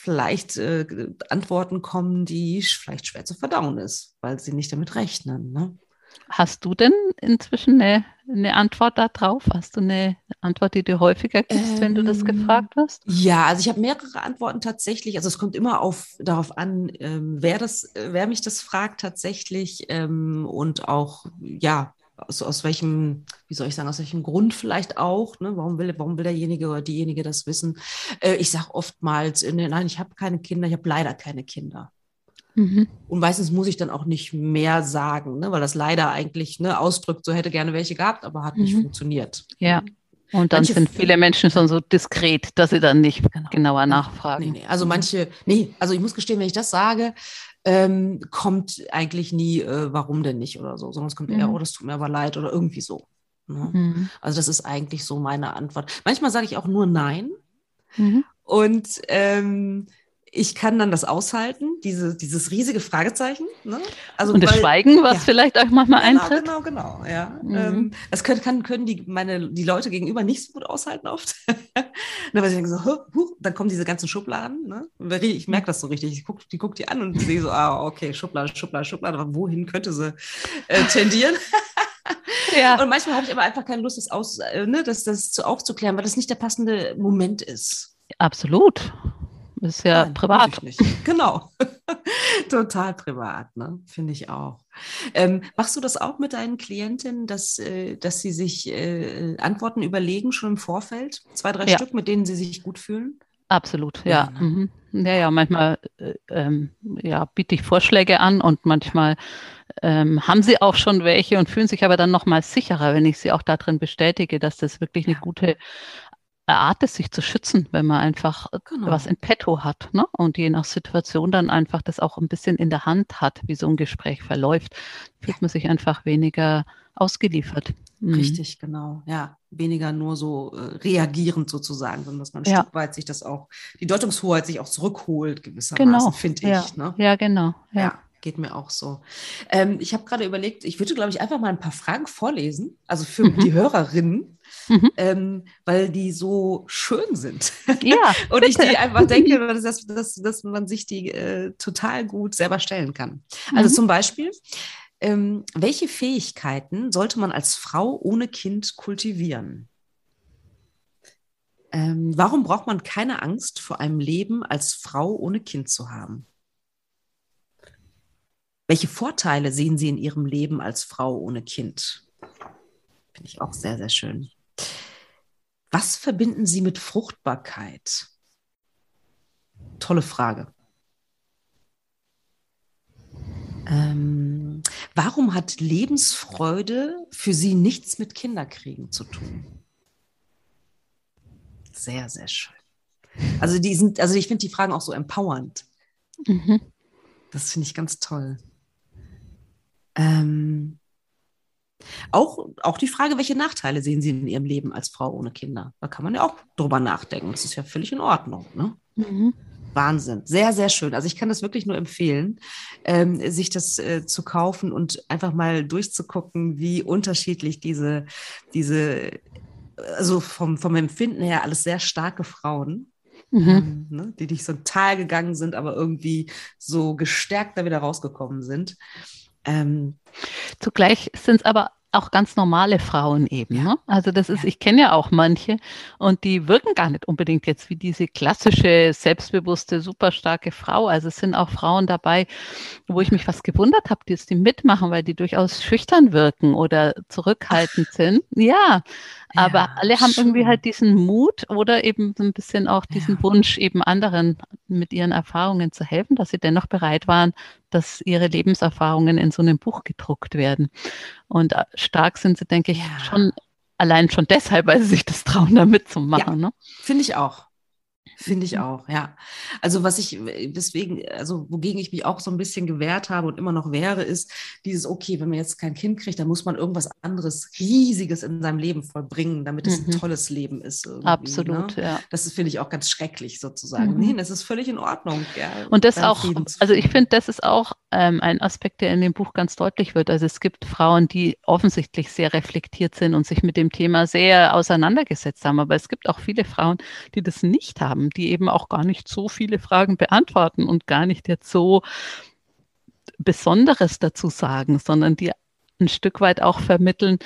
vielleicht äh, Antworten kommen, die vielleicht schwer zu verdauen ist, weil sie nicht damit rechnen. Ne? Hast du denn inzwischen eine, eine Antwort darauf? Hast du eine Antwort, die du häufiger gibst, ähm, wenn du das ähm, gefragt wirst? Ja, also ich habe mehrere Antworten tatsächlich. Also es kommt immer auf, darauf an, ähm, wer, das, wer mich das fragt tatsächlich ähm, und auch, ja, aus, aus welchem, wie soll ich sagen, aus welchem Grund vielleicht auch, ne? warum, will, warum will derjenige oder diejenige das wissen? Äh, ich sage oftmals, äh, nein, ich habe keine Kinder, ich habe leider keine Kinder. Mhm. Und meistens muss ich dann auch nicht mehr sagen, ne, weil das leider eigentlich ne, ausdrückt, so hätte gerne welche gehabt, aber hat mhm. nicht funktioniert. Ja. Und dann manche sind viele Menschen schon so diskret, dass sie dann nicht genau. genauer nachfragen. Nee, nee. Also manche, nee, also ich muss gestehen, wenn ich das sage, ähm, kommt eigentlich nie, äh, warum denn nicht oder so, sondern es kommt mhm. eher, oh, das tut mir aber leid oder irgendwie so. Ne? Mhm. Also das ist eigentlich so meine Antwort. Manchmal sage ich auch nur Nein. Mhm. Und ähm, ich kann dann das aushalten, diese, dieses riesige Fragezeichen. Ne? Also, und das weil, Schweigen, was ja. vielleicht auch manchmal genau, eintritt. Genau, genau, ja. Mhm. Ähm, das können, kann, können die, meine, die Leute gegenüber nicht so gut aushalten oft. ne, weil sie denken so, huh, huh, dann kommen diese ganzen Schubladen. Ne? Ich merke das so richtig. Ich guck, die guckt die an und sehe so, ah, okay, Schublade, Schublade, Schublade. Aber wohin könnte sie äh, tendieren? ja. Und manchmal habe ich aber einfach keine Lust, das, aus, äh, ne, das, das zu aufzuklären, weil das nicht der passende Moment ist. Absolut. Das ist ja Nein, privat. Genau. Total privat, ne? Finde ich auch. Ähm, machst du das auch mit deinen Klientinnen, dass, äh, dass sie sich äh, Antworten überlegen, schon im Vorfeld? Zwei, drei ja. Stück, mit denen sie sich gut fühlen? Absolut, ja. Ja, ne? mhm. ja, ja, manchmal äh, ähm, ja, biete ich Vorschläge an und manchmal ähm, haben sie auch schon welche und fühlen sich aber dann nochmal sicherer, wenn ich sie auch darin bestätige, dass das wirklich eine gute Art ist, sich zu schützen, wenn man einfach genau. was in petto hat. Ne? Und je nach Situation dann einfach das auch ein bisschen in der Hand hat, wie so ein Gespräch verläuft, fühlt man sich einfach weniger ausgeliefert. Mhm. Richtig, genau. Ja, weniger nur so äh, reagierend sozusagen, sondern dass man ein Ja. Stück weit sich das auch, die Deutungshoheit sich auch zurückholt, gewissermaßen, Genau. finde ja. ich. Ne? ja, genau. Ja. Ja, geht mir auch so. Ähm, ich habe gerade überlegt, ich würde, glaube ich, einfach mal ein paar Fragen vorlesen, also für Mhm. die Hörerinnen, Mhm. ähm, weil die so schön sind. Ja, Und ich die einfach denke, dass, dass, dass, dass man sich die äh, total gut selber stellen kann. Also Mhm. zum Beispiel, ähm, welche Fähigkeiten sollte man als Frau ohne Kind kultivieren? Ähm, warum braucht man keine Angst vor einem Leben als Frau ohne Kind zu haben? Welche Vorteile sehen Sie in Ihrem Leben als Frau ohne Kind? Finde ich auch sehr, sehr schön. Was verbinden Sie mit Fruchtbarkeit? Tolle Frage. Ähm, warum hat Lebensfreude für Sie nichts mit Kinderkriegen zu tun? Sehr, sehr schön. Also die sind, also ich finde die Fragen auch so empowernd. Mhm. Das finde ich ganz toll. Ähm, auch, auch die Frage, welche Nachteile sehen Sie in Ihrem Leben als Frau ohne Kinder? Da kann man ja auch drüber nachdenken. Das ist ja völlig in Ordnung. Ne? Mhm. Wahnsinn. Sehr, sehr schön. Also ich kann das wirklich nur empfehlen, ähm, sich das äh, zu kaufen und einfach mal durchzugucken, wie unterschiedlich diese, diese, also vom, vom Empfinden her alles sehr starke Frauen, Mhm. ähm, ne, die durch so ein Tal gegangen sind, aber irgendwie so gestärkt da wieder rausgekommen sind. Ähm, Zugleich sind es aber auch ganz normale Frauen eben. Ne? Also das ist, ich kenne ja auch manche und die wirken gar nicht unbedingt jetzt wie diese klassische, selbstbewusste, super starke Frau. Also es sind auch Frauen dabei, wo ich mich fast gewundert habe, dass die mitmachen, weil die durchaus schüchtern wirken oder zurückhaltend sind. Ja, aber Ja, alle haben irgendwie schön. halt diesen Mut oder eben so ein bisschen auch diesen Ja. Wunsch, eben anderen mit ihren Erfahrungen zu helfen, dass sie dennoch bereit waren, dass ihre Lebenserfahrungen in so einem Buch gedruckt werden. Und äh, stark sind sie, denke ich, Ja. schon allein schon deshalb, weil sie sich das trauen, da mitzumachen. Ne? Finde ich auch. Finde ich Mhm. auch, ja. Also was ich, deswegen, also wogegen ich mich auch so ein bisschen gewehrt habe und immer noch wehre, ist dieses, okay, wenn man jetzt kein Kind kriegt, dann muss man irgendwas anderes, Riesiges in seinem Leben vollbringen, damit es Mhm. ein tolles Leben ist. irgendwie, Absolut, Ne? ja. Das finde ich auch ganz schrecklich sozusagen. Mhm. Nee, das ist völlig in Ordnung. Ja, Und das auch, also ich finde, das ist auch ähm, ein Aspekt, der in dem Buch ganz deutlich wird. Also es gibt Frauen, die offensichtlich sehr reflektiert sind und sich mit dem Thema sehr auseinandergesetzt haben. Aber es gibt auch viele Frauen, die das nicht haben, die eben auch gar nicht so viele Fragen beantworten und gar nicht jetzt so Besonderes dazu sagen, sondern die ein Stück weit auch vermitteln,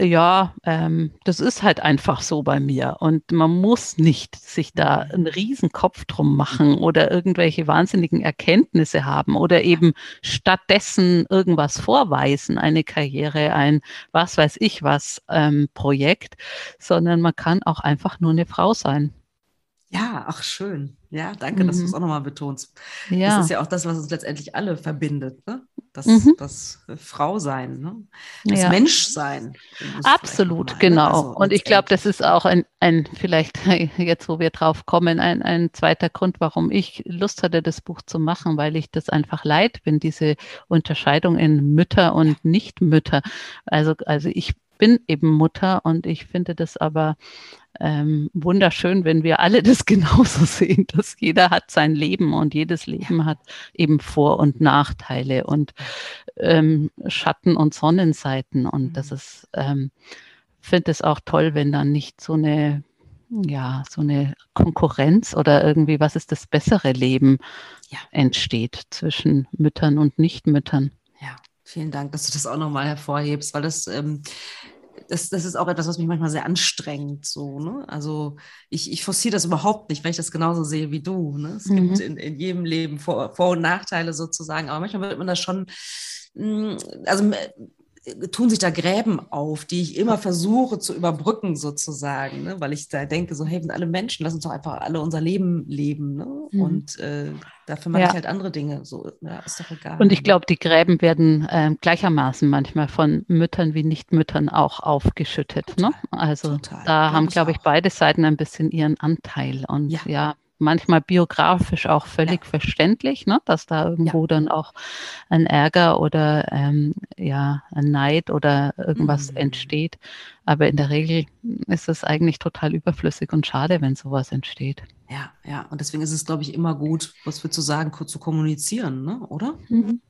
ja, ähm, das ist halt einfach so bei mir. Und man muss nicht sich da einen riesen Kopf drum machen oder irgendwelche wahnsinnigen Erkenntnisse haben oder eben stattdessen irgendwas vorweisen, eine Karriere, ein was weiß ich was ähm, Projekt, sondern man kann auch einfach nur eine Frau sein. Ja, ach schön. Ja, danke, dass du es Mhm. auch nochmal betonst. Ja, Das ist ja auch das, was uns letztendlich alle verbindet, ne? Das, Mhm. das äh, Frausein, ne? Das ja. Menschsein. Absolut, ne? genau. Also und ich glaube, das ist auch ein, ein vielleicht jetzt, wo wir drauf kommen, ein, ein zweiter Grund, warum ich Lust hatte, das Buch zu machen, weil ich das einfach leid bin, diese Unterscheidung in Mütter und Nichtmütter. Also, also ich bin eben Mutter und ich finde das aber ähm, wunderschön, wenn wir alle das genauso sehen, dass jeder hat sein Leben und jedes Leben hat eben Vor- und Nachteile und ähm, Schatten- und Sonnenseiten. Und das Mhm. ist, ähm, finde es auch toll, wenn dann nicht so eine, ja, so eine Konkurrenz oder irgendwie, was ist das bessere Leben Ja. entsteht zwischen Müttern und Nichtmüttern. Vielen Dank, dass du das auch nochmal hervorhebst, weil das, ähm, das, das ist auch etwas, was mich manchmal sehr anstrengt. So, ne? Also ich, ich forciere das überhaupt nicht, weil ich das genauso sehe wie du. Ne? Es Mhm. gibt in, in jedem Leben Vor-, Vor und Nachteile sozusagen, aber manchmal wird man das schon, mh, also tun sich da Gräben auf, die ich immer versuche zu überbrücken sozusagen, ne? weil ich da denke, so hey, wir sind alle Menschen, lass uns doch einfach alle unser Leben leben. Ne? Mhm. Und äh, dafür mache Ja. ich halt andere Dinge. So, ja, ist doch egal. Und ich glaube, die Gräben werden ähm, gleichermaßen manchmal von Müttern wie Nichtmüttern auch aufgeschüttet. Ne? Also total. da Glaub haben, glaube ich, auch. beide Seiten ein bisschen ihren Anteil. Und Ja. ja, manchmal biografisch auch völlig ja. verständlich, ne? dass da irgendwo ja. dann auch ein Ärger oder ähm, ja, ein Neid oder irgendwas mhm. entsteht. Aber in der Regel ist es eigentlich total überflüssig und schade, wenn sowas entsteht. Ja, ja. Und deswegen ist es, glaube ich, immer gut, was wir zu sagen, kurz zu kommunizieren, ne? oder? Mhm.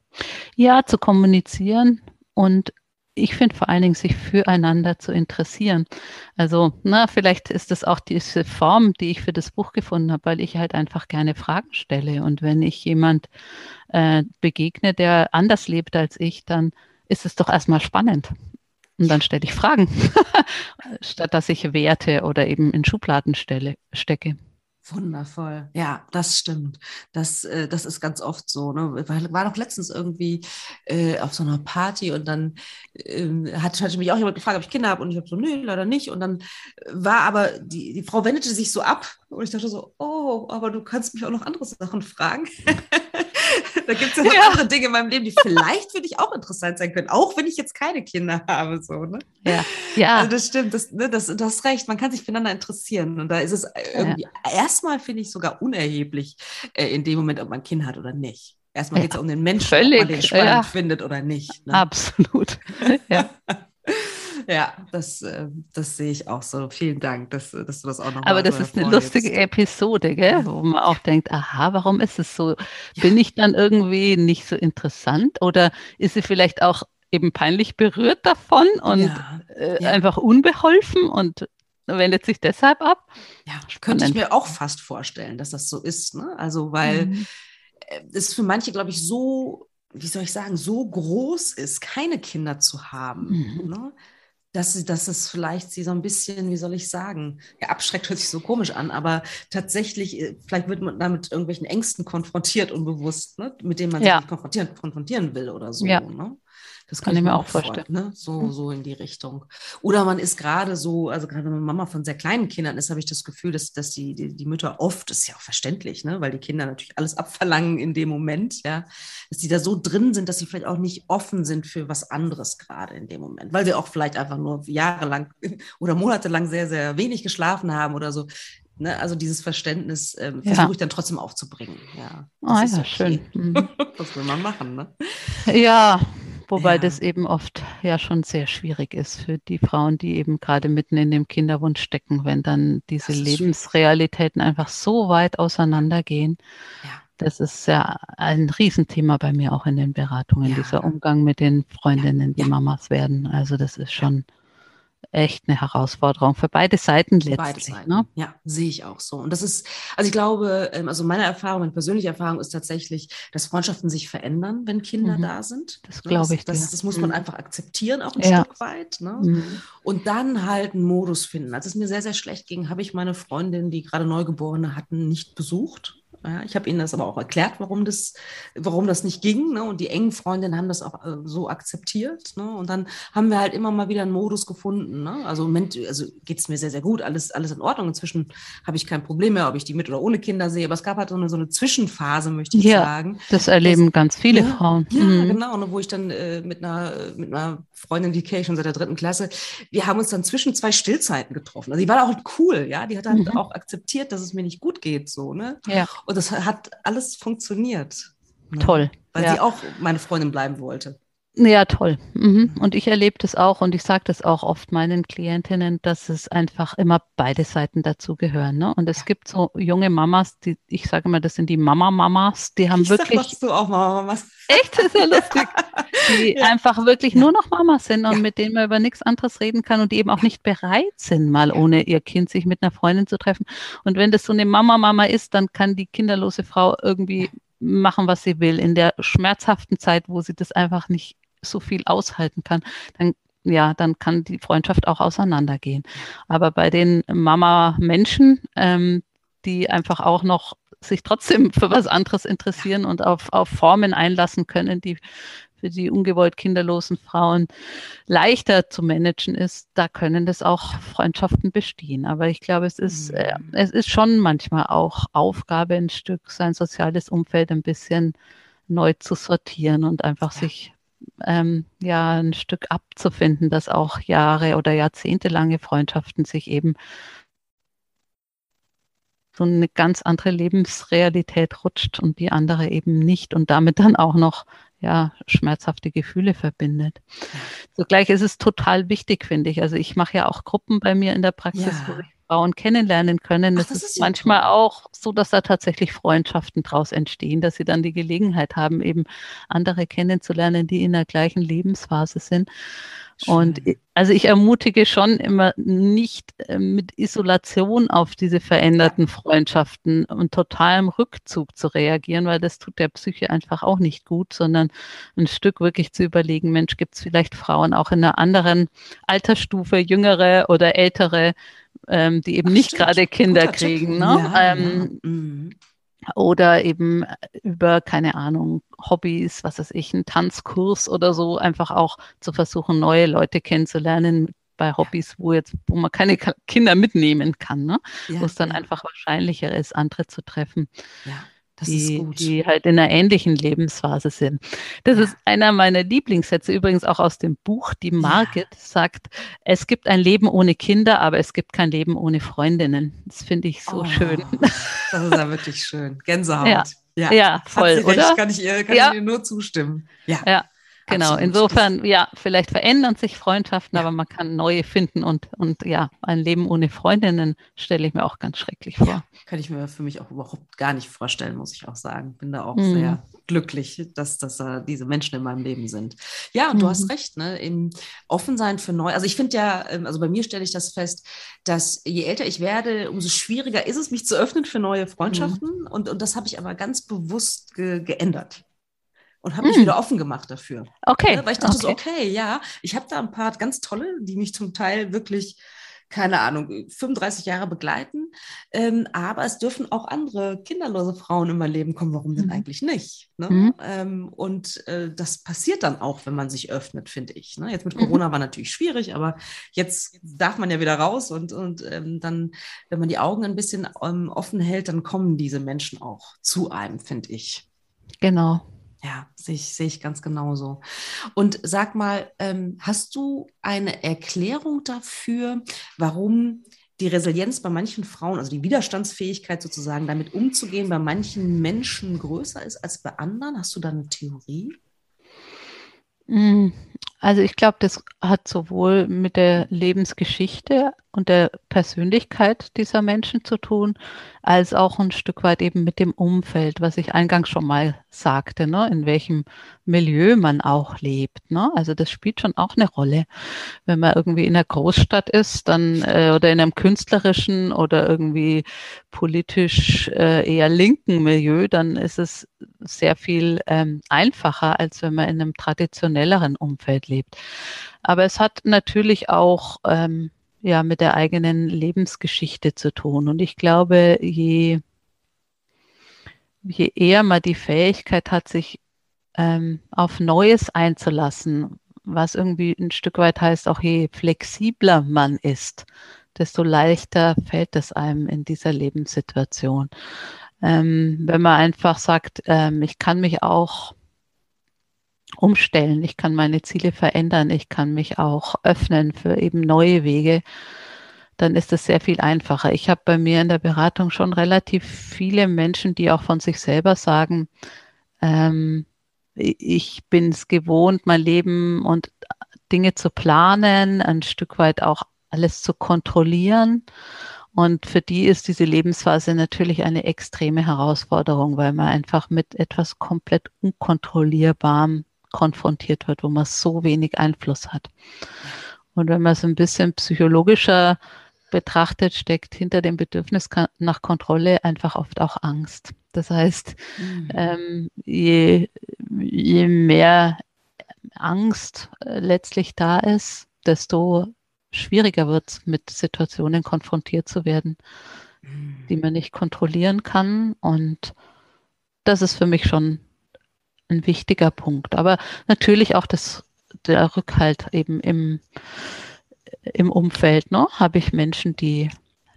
Ja, zu kommunizieren und ich finde vor allen Dingen, sich füreinander zu interessieren. Also, na, vielleicht ist das auch diese Form, die ich für das Buch gefunden habe, weil ich halt einfach gerne Fragen stelle. Und wenn ich jemand äh, begegne, der anders lebt als ich, dann ist es doch erstmal spannend. Und dann stelle ich Fragen, statt dass ich Werte oder eben in Schubladen stelle, stecke. Wundervoll. Ja, das stimmt. Das, äh, das ist ganz oft so. Ne? War, war doch letztens irgendwie äh, auf so einer Party und dann äh, hat, hatte mich auch jemand gefragt, ob ich Kinder habe und ich habe so, nö, leider nicht. Und dann war aber, die, die Frau wendete sich so ab und ich dachte so, oh, aber du kannst mich auch noch andere Sachen fragen. da gibt es ja noch ja. andere Dinge in meinem Leben, die vielleicht für dich auch interessant sein können, auch wenn ich jetzt keine Kinder habe. So, ne? Ja, ja. Also das stimmt, das, ne, das, du hast recht, man kann sich füreinander interessieren. Und da ist es irgendwie ja. erstmal, finde ich, sogar unerheblich äh, in dem Moment, ob man ein Kind hat oder nicht. Erstmal geht es ja, um den Menschen, völlig, ob man den spannend findet oder nicht. Ne? Absolut. Ja. Ja, das, äh, das sehe ich auch so. Vielen Dank, dass, dass du das auch noch Aber das ist eine lustige Episode, gell? wo man auch denkt, aha, warum ist es so? Ja. Bin ich dann irgendwie nicht so interessant oder ist sie vielleicht auch eben peinlich berührt davon und ja. Äh, ja. einfach unbeholfen und wendet sich deshalb ab? Ja, könnte ich mir auch fast vorstellen, dass das so ist. Ne? Also, weil mhm. Äh, es für manche, glaube ich, so wie soll ich sagen, so groß ist, keine Kinder zu haben. Mhm. Ne? Dass, dass es vielleicht sie so ein bisschen, wie soll ich sagen, ja, abschreckt hört sich so komisch an, aber tatsächlich, äh, vielleicht wird man damit irgendwelchen Ängsten konfrontiert, unbewusst, ne? mit denen man ja. sich konfrontieren, konfrontieren will oder so. Ja. Ne? Das kann, ich mir auch vorstellen. Ne? So, hm. so in die Richtung. Oder man ist gerade so, also gerade wenn man Mama von sehr kleinen Kindern ist, habe ich das Gefühl, dass, dass die, die, die Mütter oft, das ist ja auch verständlich, ne? weil die Kinder natürlich alles abverlangen in dem Moment, ja, dass die da so drin sind, dass sie vielleicht auch nicht offen sind für was anderes gerade in dem Moment, weil sie auch vielleicht einfach nur jahrelang oder monatelang sehr, sehr wenig geschlafen haben oder so. Ne, also dieses Verständnis ähm, ja. versuche ich dann trotzdem aufzubringen. Ja, das oh, ist ja, okay. schön. Mhm. Was will man machen, ne? Ja, Wobei ja. das eben oft ja schon sehr schwierig ist für die Frauen, die eben gerade mitten in dem Kinderwunsch stecken, wenn dann diese Lebensrealitäten einfach so weit auseinandergehen. Ja. Das ist ja ein Riesenthema bei mir auch in den Beratungen, ja. dieser Umgang mit den Freundinnen, die Mamas werden. Also das ist schon echt eine Herausforderung für beide Seiten letztlich. Beide Seiten. Ne? Ja, sehe ich auch so. Und das ist, also ich glaube, ähm, also meine Erfahrung, meine persönliche Erfahrung ist tatsächlich, dass Freundschaften sich verändern, wenn Kinder mhm. da sind. Das ne, glaube ich. Das, das, das, muss man mhm. einfach akzeptieren, auch ein ja. Stück weit. Ne? Mhm. Und dann halt einen Modus finden. Als es mir sehr, sehr schlecht ging, habe ich meine Freundin, die gerade Neugeborene hatten, nicht besucht ja, ich habe ihnen das aber auch erklärt, warum das, warum das nicht ging. Ne? Und die engen Freundinnen haben das auch äh, so akzeptiert. Ne? Und dann haben wir halt immer mal wieder einen Modus gefunden. Ne? Also also geht es mir sehr, sehr gut, alles, alles in Ordnung. Inzwischen habe ich kein Problem mehr, ob ich die mit oder ohne Kinder sehe. Aber es gab halt so eine, so eine Zwischenphase, möchte ich ja, sagen. Das erleben das, ganz viele ja, Frauen. Ja, mhm. genau. Wo ich dann äh, mit, einer, mit einer Freundin, die kenne ich schon seit der dritten Klasse, wir haben uns dann zwischen zwei Stillzeiten getroffen. Also die war auch cool, ja. Die hat halt mhm. auch akzeptiert, dass es mir nicht gut geht. So, ne? Ja. Und das hat alles funktioniert. Ne? Toll. Weil ja. sie auch meine Freundin bleiben wollte. Ja, toll. Mhm. Und ich erlebe das auch und ich sage das auch oft meinen Klientinnen, dass es einfach immer beide Seiten dazugehören. Ne? Und es ja. gibt so junge Mamas, die, ich sage mal, das sind die Mama-Mamas, die haben ich wirklich. Sag, du auch Mama-Mamas. Echt, das ist ja lustig. Die ja. einfach wirklich nur noch Mamas sind und mit denen man über nichts anderes reden kann und die eben auch nicht bereit sind, mal ohne ihr Kind sich mit einer Freundin zu treffen. Und wenn das so eine Mama-Mama ist, dann kann die kinderlose Frau irgendwie machen, was sie will. In der schmerzhaften Zeit, wo sie das einfach nicht so viel aushalten kann, dann ja, dann kann die Freundschaft auch auseinandergehen. Aber bei den Mama-Menschen, ähm, die einfach auch noch sich trotzdem für was anderes interessieren und auf, auf Formen einlassen können, die für die ungewollt kinderlosen Frauen leichter zu managen ist, da können das auch Freundschaften bestehen. Aber ich glaube, es ist, äh, mhm. es ist schon manchmal auch Aufgabe, ein Stück sein soziales Umfeld ein bisschen neu zu sortieren und einfach ja. sich ähm, ja ein Stück abzufinden, dass auch Jahre oder jahrzehntelange Freundschaften sich eben so eine ganz andere Lebensrealität rutscht und die andere eben nicht und damit dann auch noch ja, schmerzhafte Gefühle verbindet. Zugleich ist es total wichtig, finde ich. Also ich mache ja auch Gruppen bei mir in der Praxis, ja. wo ich Frauen kennenlernen können. Ach, das, ist, ist manchmal toll. auch so, dass da tatsächlich Freundschaften draus entstehen, dass sie dann die Gelegenheit haben, eben andere kennenzulernen, die in der gleichen Lebensphase sind. Und also ich ermutige schon immer nicht äh, mit Isolation auf diese veränderten Freundschaften und totalem Rückzug zu reagieren, weil das tut der Psyche einfach auch nicht gut, sondern ein Stück wirklich zu überlegen, Mensch, gibt es vielleicht Frauen auch in einer anderen Altersstufe, jüngere oder ältere, ähm, die eben Ach, nicht gerade Kinder Guter kriegen. Ne? Ja, ähm, ja. Mhm oder eben über, keine Ahnung, Hobbys, was weiß ich, einen Tanzkurs oder so, einfach auch zu versuchen, neue Leute kennenzulernen bei Hobbys, wo jetzt, wo man keine Kinder mitnehmen kann, ne? Ja, wo es dann ja. einfach wahrscheinlicher ist, andere zu treffen. Das die, die halt in einer ähnlichen Lebensphase sind. Das ja. ist einer meiner Lieblingssätze, übrigens auch aus dem Buch. Die Margit ja. sagt, es gibt ein Leben ohne Kinder, aber es gibt kein Leben ohne Freundinnen. Das finde ich so oh, schön. Das ist ja wirklich schön. Gänsehaut. Ja, ja, ja voll, oder? Kann ich ihr, kann ich ihr nur zustimmen. Ja. Genau, Absolut. insofern, ja, vielleicht verändern sich Freundschaften, ja. aber man kann neue finden und, und ja, ein Leben ohne Freundinnen stelle ich mir auch ganz schrecklich vor. Ja, kann ich mir für mich auch überhaupt gar nicht vorstellen, muss ich auch sagen. Bin da auch mhm. sehr glücklich, dass, dass uh, diese Menschen in meinem Leben sind. Ja, und mhm. du hast mhm. recht, ne? Eben offen sein für neu. Also ich finde ja, ähm, also bei mir stelle ich das fest, dass je älter ich werde, umso schwieriger ist es, mich zu öffnen für neue Freundschaften. Mhm. Und, und das habe ich aber ganz bewusst ge geändert und habe mich hm. wieder offen gemacht dafür. Okay. Ja, weil ich dachte okay. so, okay, ja, ich habe da ein paar ganz tolle, die mich zum Teil wirklich, keine Ahnung, 35 Jahre begleiten. Ähm, aber es dürfen auch andere kinderlose Frauen in mein Leben kommen. Warum denn mhm. eigentlich nicht? Ne? Mhm. Ähm, und äh, das passiert dann auch, wenn man sich öffnet, finde ich. Ne? Jetzt mit mhm. Corona mhm. war natürlich schwierig, aber jetzt darf man ja wieder raus und, und ähm, dann, wenn man die Augen ein bisschen ähm, offen hält, dann kommen diese Menschen auch zu einem, finde ich. Genau. Ja, sehe ich, sehe ich ganz genauso. Und sag mal, ähm, hast du eine Erklärung dafür, warum die Resilienz bei manchen Frauen, also die Widerstandsfähigkeit sozusagen, damit umzugehen, bei manchen Menschen größer ist als bei anderen? Hast du da eine Theorie? Also ich glaube, das hat sowohl mit der Lebensgeschichte und der Persönlichkeit dieser Menschen zu tun, als auch ein Stück weit eben mit dem Umfeld, was ich eingangs schon mal sagte, ne, in welchem Milieu man auch lebt. Ne? Also das spielt schon auch eine Rolle. Wenn man irgendwie in einer Großstadt ist, dann äh, oder in einem künstlerischen oder irgendwie politisch äh, eher linken Milieu, dann ist es sehr viel ähm, einfacher, als wenn man in einem traditionelleren Umfeld lebt. Aber es hat natürlich auch ähm, ja mit der eigenen Lebensgeschichte zu tun. Und ich glaube, je, je eher man die Fähigkeit hat, sich ähm, auf Neues einzulassen, was irgendwie ein Stück weit heißt, auch je flexibler man ist, desto leichter fällt es einem in dieser Lebenssituation. Ähm, wenn man einfach sagt, ähm, ich kann mich auch umstellen, ich kann meine Ziele verändern, ich kann mich auch öffnen für eben neue Wege, dann ist es sehr viel einfacher. Ich habe bei mir in der Beratung schon relativ viele Menschen, die auch von sich selber sagen, ähm, ich bin es gewohnt, mein Leben und Dinge zu planen, ein Stück weit auch alles zu kontrollieren. Und für die ist diese Lebensphase natürlich eine extreme Herausforderung, weil man einfach mit etwas komplett Unkontrollierbarem konfrontiert wird, wo man so wenig Einfluss hat. Und wenn man es ein bisschen psychologischer betrachtet, steckt hinter dem Bedürfnis nach Kontrolle einfach oft auch Angst. Das heißt, mhm. ähm, je, je mehr Angst äh, letztlich da ist, desto schwieriger wird es, mit Situationen konfrontiert zu werden, mhm. die man nicht kontrollieren kann. Und das ist für mich schon ein wichtiger Punkt. Aber natürlich auch das, der Rückhalt eben im, im Umfeld. Ne? Habe ich Menschen, die,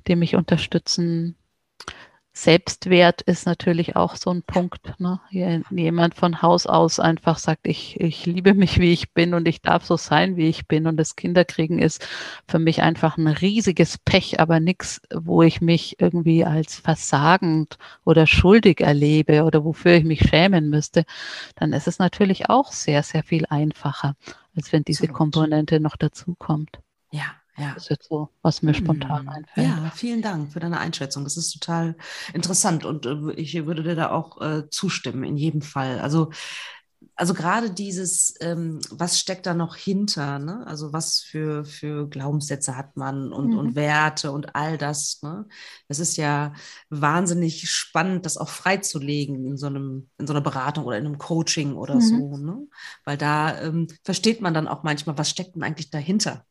die mich unterstützen, Selbstwert ist natürlich auch so ein Punkt. Ne? Jemand von Haus aus einfach sagt, ich, ich liebe mich, wie ich bin und ich darf so sein, wie ich bin. Und das Kinderkriegen ist für mich einfach ein riesiges Pech, aber nichts, wo ich mich irgendwie als versagend oder schuldig erlebe oder wofür ich mich schämen müsste. Dann ist es natürlich auch sehr, sehr viel einfacher, als wenn diese Komponente noch dazu kommt. Ja, ja. Das ist jetzt so, was mir spontan hm. einfällt. Ja, vielen Dank für deine Einschätzung. Das ist total interessant und äh, ich würde dir da auch äh, zustimmen, in jedem Fall. Also, also gerade dieses, ähm, was steckt da noch hinter? Ne? Also was für, für Glaubenssätze hat man und, mhm. und Werte und all das. Ne? Das ist ja wahnsinnig spannend, das auch freizulegen in so einem, in so einer Beratung oder in einem Coaching oder mhm. so. Ne? Weil da ähm, versteht man dann auch manchmal, was steckt denn eigentlich dahinter?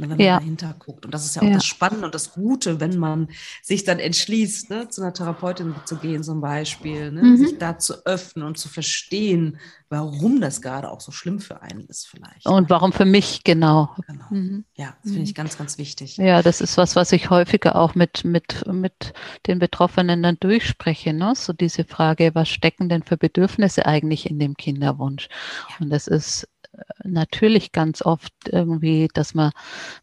Wenn man ja. dahinter guckt. Und das ist ja auch ja. das Spannende und das Gute, wenn man sich dann entschließt, ne, zu einer Therapeutin zu gehen zum Beispiel, ne, mhm. sich da zu öffnen und zu verstehen, warum das gerade auch so schlimm für einen ist vielleicht. Und warum für mich genau. genau. Mhm. Ja, das finde ich mhm. ganz, ganz wichtig. Ja, das ist was, was ich häufiger auch mit, mit, mit den Betroffenen dann durchspreche. Ne? So diese Frage, was stecken denn für Bedürfnisse eigentlich in dem Kinderwunsch? Ja. Und das ist natürlich ganz oft irgendwie, dass man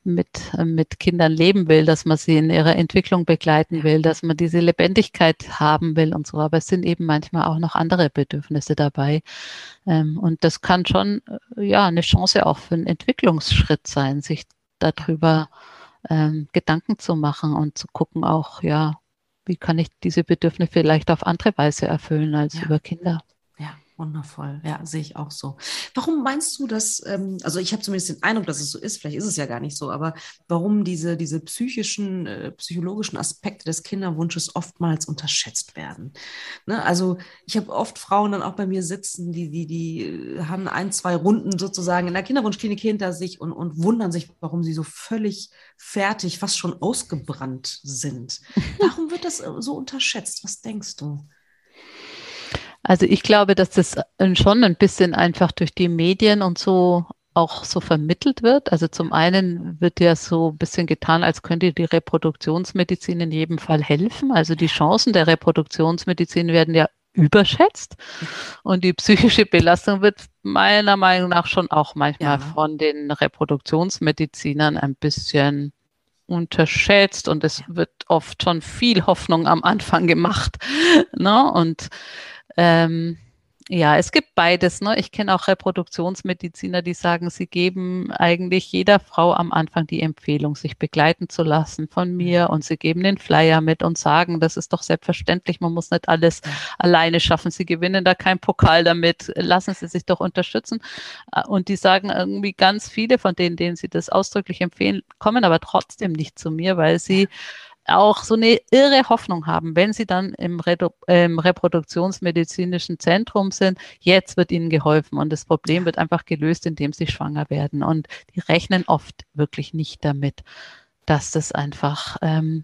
mit, mit Kindern leben will, dass man sie in ihrer Entwicklung begleiten will, dass man diese Lebendigkeit haben will und so. Aber es sind eben manchmal auch noch andere Bedürfnisse dabei. Ähm, und das kann schon, äh, ja, eine Chance auch für einen Entwicklungsschritt sein, sich darüber ähm, Gedanken zu machen und zu gucken auch, ja, wie kann ich diese Bedürfnisse vielleicht auf andere Weise erfüllen als ja. über Kinder. Wundervoll, ja, sehe ich auch so. Warum meinst du, dass, ähm, also ich habe zumindest den Eindruck, dass es so ist, vielleicht ist es ja gar nicht so, aber warum diese, diese psychischen, äh, psychologischen Aspekte des Kinderwunsches oftmals unterschätzt werden? Ne? Also ich habe oft Frauen dann auch bei mir sitzen, die, die, die äh, haben ein, zwei Runden sozusagen in der Kinderwunschklinik hinter sich und, und wundern sich, warum sie so völlig fertig, fast schon ausgebrannt sind. Warum wird das äh, so unterschätzt? Was denkst du? Also ich glaube, dass das äh, schon ein bisschen einfach durch die Medien und so auch so vermittelt wird. Also zum einen wird ja so ein bisschen getan, als könnte die Reproduktionsmedizin in jedem Fall helfen. Also die Chancen der Reproduktionsmedizin werden ja überschätzt und die psychische Belastung wird meiner Meinung nach schon auch manchmal ja. von den Reproduktionsmedizinern ein bisschen unterschätzt und es wird oft schon viel Hoffnung am Anfang gemacht. Ne? Und ähm, ja, es gibt beides. Ne? Ich kenne auch Reproduktionsmediziner, die sagen, sie geben eigentlich jeder Frau am Anfang die Empfehlung, sich begleiten zu lassen von mir und sie geben den Flyer mit und sagen, das ist doch selbstverständlich, man muss nicht alles alleine schaffen. Sie gewinnen da keinen Pokal damit, lassen Sie sich doch unterstützen. Äh, und die sagen irgendwie ganz viele von denen, denen sie das ausdrücklich empfehlen, kommen aber trotzdem nicht zu mir, weil sie auch so eine irre Hoffnung haben, wenn sie dann im, Redu im reproduktionsmedizinischen Zentrum sind, jetzt wird ihnen geholfen und das Problem wird einfach gelöst, indem sie schwanger werden. Und die rechnen oft wirklich nicht damit, dass das einfach ähm,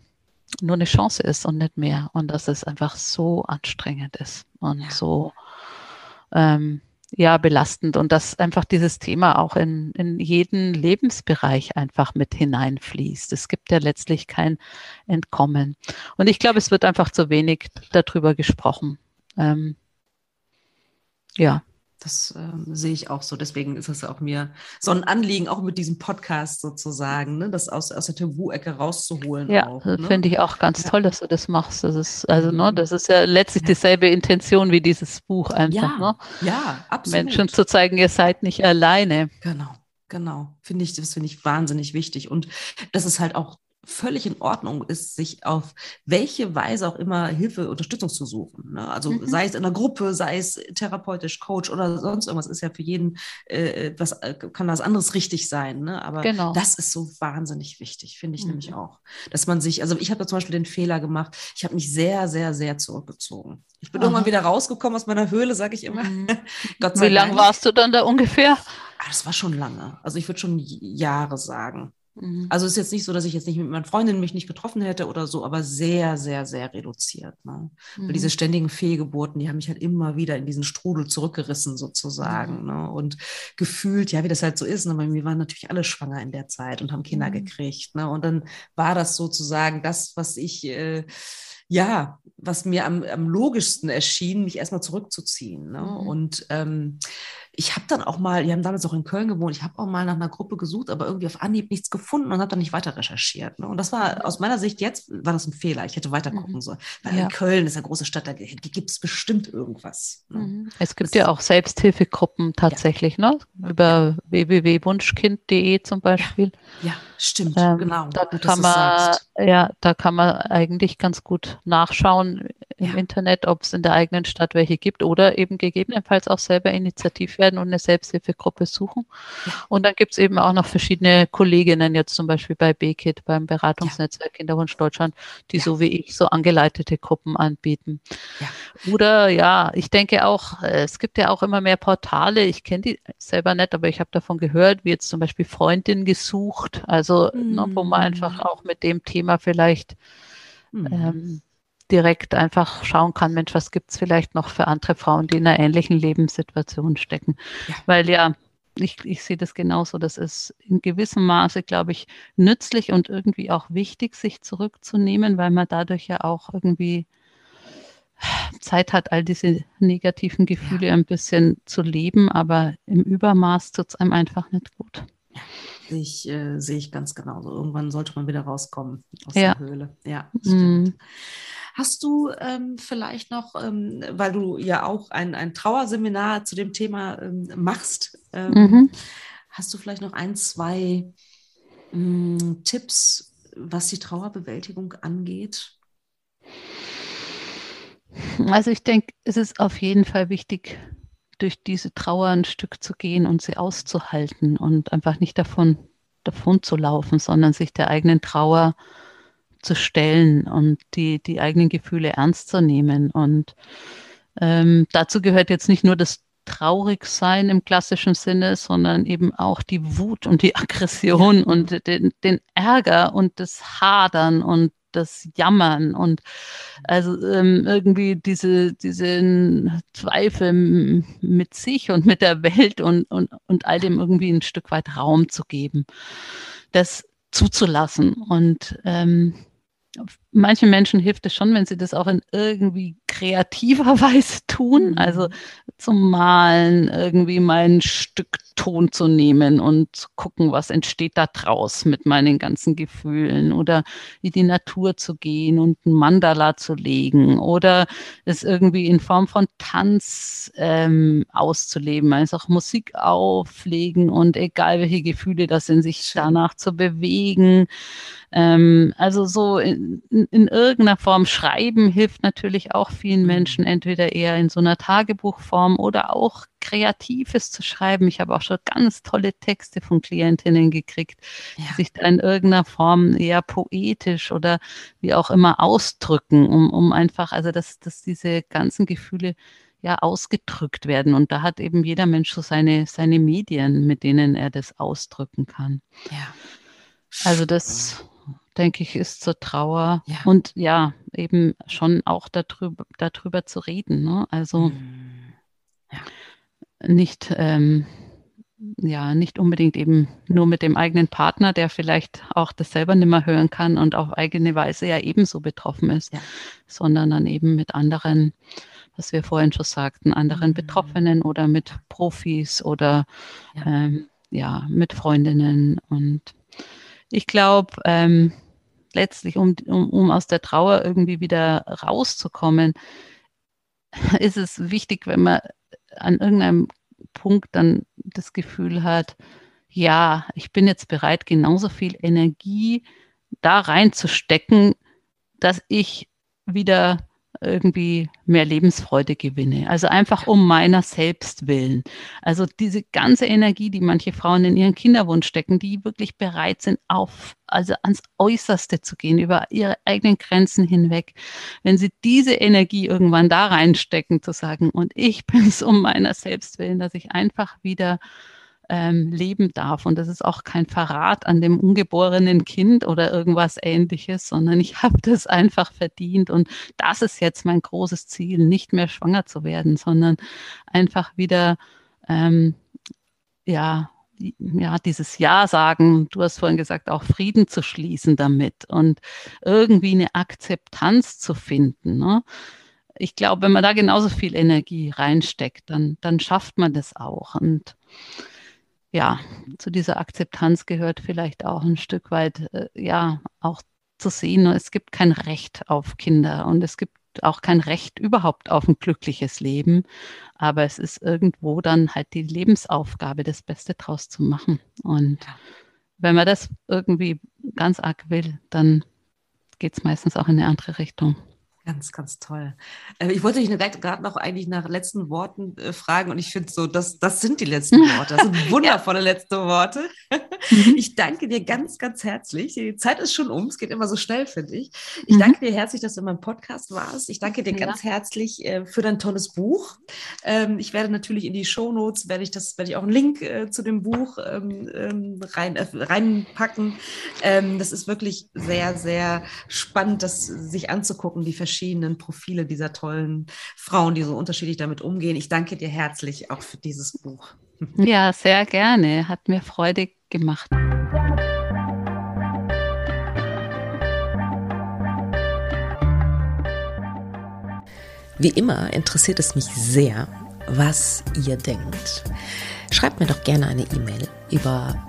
nur eine Chance ist und nicht mehr und dass es einfach so anstrengend ist und ja. so ähm, ja belastend und dass einfach dieses Thema auch in, in jeden Lebensbereich einfach mit hineinfließt. Es gibt ja letztlich kein Entkommen. Und ich glaube, es wird einfach zu wenig darüber gesprochen. Ähm, ja. Das äh, sehe ich auch so. Deswegen ist es auch mir so ein Anliegen, auch mit diesem Podcast sozusagen, ne, das aus, aus der Tabu-Ecke rauszuholen. Ja, ne? finde ich auch ganz ja. toll, dass du das machst. Das ist, also, ne, das ist ja letztlich ja. dieselbe Intention wie dieses Buch einfach. Ja, ne? ja absolut. Menschen zu zeigen, ihr seid nicht alleine. Genau. Genau, finde ich, das finde ich wahnsinnig wichtig. Und das ist halt auch völlig in Ordnung ist, sich auf welche Weise auch immer Hilfe, Unterstützung zu suchen. Ne? Also mhm. sei es in einer Gruppe, sei es therapeutisch, Coach oder sonst irgendwas, ist ja für jeden äh, was, äh, kann was anderes richtig sein. Ne? Aber genau. das ist so wahnsinnig wichtig, finde ich mhm. nämlich auch. Dass man sich, also ich habe zum Beispiel den Fehler gemacht, ich habe mich sehr, sehr, sehr zurückgezogen. Ich bin Aha. irgendwann wieder rausgekommen aus meiner Höhle, sage ich immer. Mhm. Wie lange warst du dann da ungefähr? Ah, das war schon lange. Also ich würde schon Jahre sagen. Mhm. Also es ist jetzt nicht so, dass ich jetzt nicht mit meinen Freundinnen mich nicht getroffen hätte oder so, aber sehr, sehr, sehr reduziert. Ne? Mhm. Weil diese ständigen Fehlgeburten, die haben mich halt immer wieder in diesen Strudel zurückgerissen sozusagen. Mhm. Ne? Und gefühlt, ja, wie das halt so ist. Ne? Bei mir waren natürlich alle schwanger in der Zeit und haben Kinder mhm. gekriegt. Ne? Und dann war das sozusagen das, was ich... Äh, ja, was mir am, am logischsten erschien, mich erstmal zurückzuziehen. Ne? Mhm. Und ähm, ich habe dann auch mal, wir haben damals auch in Köln gewohnt, ich habe auch mal nach einer Gruppe gesucht, aber irgendwie auf Anhieb nichts gefunden und habe dann nicht weiter recherchiert. Ne? Und das war aus meiner Sicht jetzt, war das ein Fehler. Ich hätte weiter gucken mhm. sollen. Weil ja. Köln ist eine große Stadt, da gibt es bestimmt irgendwas. Ne? Mhm. Es gibt das, ja auch Selbsthilfegruppen tatsächlich, ja. ne? Über ja. www.wunschkind.de zum Beispiel. Ja, stimmt, ähm, genau. Da kann man, ja, da kann man eigentlich ganz gut nachschauen im Internet, ob es in der eigenen Stadt welche gibt oder eben gegebenenfalls auch selber initiativ werden und eine Selbsthilfegruppe suchen. Und dann gibt es eben auch noch verschiedene Kolleginnen, jetzt zum Beispiel bei BKIT, beim Beratungsnetzwerk Kinderwunsch Deutschland, die ja. so wie ich so angeleitete Gruppen anbieten. Ja. Oder ja, ich denke auch, äh, es gibt ja auch immer mehr Portale, ich kenne die selber nicht, aber ich habe davon gehört, wie jetzt zum Beispiel Freundin gesucht, also mhm. ne, wo man einfach mhm. auch mit dem Thema vielleicht mhm. ähm, direkt einfach schauen kann, Mensch, was gibt es vielleicht noch für andere Frauen, die in einer ähnlichen Lebenssituation stecken. Ja. Weil ja, ich, ich sehe das genauso. Das ist in gewissem Maße, glaube ich, nützlich und irgendwie auch wichtig, sich zurückzunehmen, weil man dadurch ja auch irgendwie Zeit hat, all diese negativen Gefühle ja. ein bisschen zu leben, aber im Übermaß tut es einem einfach nicht gut. Sehe ich, äh, sehe ich ganz genauso. Irgendwann sollte man wieder rauskommen aus ja. der Höhle. Ja, das stimmt. Mm. Hast du ähm, vielleicht noch, ähm, weil du ja auch ein, ein Trauerseminar zu dem Thema ähm, machst, ähm, mhm. hast du vielleicht noch ein, zwei mm, Tipps, was die Trauerbewältigung angeht? Also ich denke, es ist auf jeden Fall wichtig, durch diese Trauer ein Stück zu gehen und sie auszuhalten und einfach nicht davon davon zu laufen, sondern sich der eigenen Trauer zu stellen und die, die eigenen Gefühle ernst zu nehmen. Und ähm, dazu gehört jetzt nicht nur das Traurigsein im klassischen Sinne, sondern eben auch die Wut und die Aggression und den, den Ärger und das Hadern und das Jammern und also ähm, irgendwie diese, diesen Zweifel mit sich und mit der Welt und, und, und all dem irgendwie ein Stück weit Raum zu geben, das zuzulassen. Und ähm, manchen Menschen hilft es schon, wenn sie das auch in irgendwie kreativer Weise tun. Mhm. Also zum Malen irgendwie mein Stück Ton zu nehmen und zu gucken, was entsteht da draus mit meinen ganzen Gefühlen oder in die Natur zu gehen und ein Mandala zu legen oder es irgendwie in Form von Tanz ähm, auszuleben, also auch Musik auflegen und egal welche Gefühle das sind, sich danach zu bewegen. Ähm, also so in, in, in irgendeiner Form schreiben hilft natürlich auch vielen mhm. Menschen, entweder eher in so einer Tagebuchform oder auch Kreatives zu schreiben. Ich habe auch schon ganz tolle Texte von Klientinnen gekriegt, ja. die sich da in irgendeiner Form eher poetisch oder wie auch immer ausdrücken, um, um einfach, also dass, dass diese ganzen Gefühle ja ausgedrückt werden. Und da hat eben jeder Mensch so seine, seine Medien, mit denen er das ausdrücken kann. Ja. Also das denke ich, ist zur Trauer ja. und ja, eben schon auch darüber, darüber zu reden. Ne? Also mhm. ja. nicht, ähm, ja, nicht unbedingt eben nur mit dem eigenen Partner, der vielleicht auch das selber nicht mehr hören kann und auf eigene Weise ja ebenso betroffen ist, ja. sondern dann eben mit anderen, was wir vorhin schon sagten, anderen mhm. Betroffenen oder mit Profis oder ähm, ja, mit Freundinnen und ich glaube, ähm, letztlich, um, um, um aus der Trauer irgendwie wieder rauszukommen, ist es wichtig, wenn man an irgendeinem Punkt dann das Gefühl hat, ja, ich bin jetzt bereit, genauso viel Energie da reinzustecken, dass ich wieder irgendwie mehr Lebensfreude gewinne. Also einfach um meiner selbst willen. Also diese ganze Energie, die manche Frauen in ihren Kinderwunsch stecken, die wirklich bereit sind, auf, also ans Äußerste zu gehen, über ihre eigenen Grenzen hinweg. Wenn sie diese Energie irgendwann da reinstecken, zu sagen, und ich bin es um meiner selbst willen, dass ich einfach wieder ähm, leben darf. Und das ist auch kein Verrat an dem ungeborenen Kind oder irgendwas ähnliches, sondern ich habe das einfach verdient. Und das ist jetzt mein großes Ziel, nicht mehr schwanger zu werden, sondern einfach wieder, ähm, ja, ja, dieses Ja sagen, du hast vorhin gesagt, auch Frieden zu schließen damit und irgendwie eine Akzeptanz zu finden. Ne? Ich glaube, wenn man da genauso viel Energie reinsteckt, dann, dann schafft man das auch. Und ja, zu dieser Akzeptanz gehört vielleicht auch ein Stück weit, äh, ja, auch zu sehen, es gibt kein Recht auf Kinder und es gibt auch kein Recht überhaupt auf ein glückliches Leben. Aber es ist irgendwo dann halt die Lebensaufgabe, das Beste draus zu machen. Und wenn man das irgendwie ganz arg will, dann geht es meistens auch in eine andere Richtung. Ganz, ganz toll. Äh, ich wollte dich gerade noch eigentlich nach letzten Worten äh, fragen und ich finde so, das, das sind die letzten Worte. Das sind wundervolle ja. letzte Worte. Mhm. Ich danke dir ganz, ganz herzlich. Die Zeit ist schon um. Es geht immer so schnell, finde ich. Ich mhm. danke dir herzlich, dass du in meinem Podcast warst. Ich danke dir ja. ganz herzlich äh, für dein tolles Buch. Ähm, ich werde natürlich in die Show Notes werde ich das, werde ich auch einen Link zu dem Buch ähm, ähm, rein, reinpacken. das ist wirklich sehr, sehr spannend, das sich anzugucken, die verschiedenen verschiedenen Profile dieser tollen Frauen, die so unterschiedlich damit umgehen. Ich danke dir herzlich auch für dieses Buch. Ja, sehr gerne. Hat mir Freude gemacht. Wie immer interessiert es mich sehr, was ihr denkt. Schreibt mir doch gerne eine E-Mail über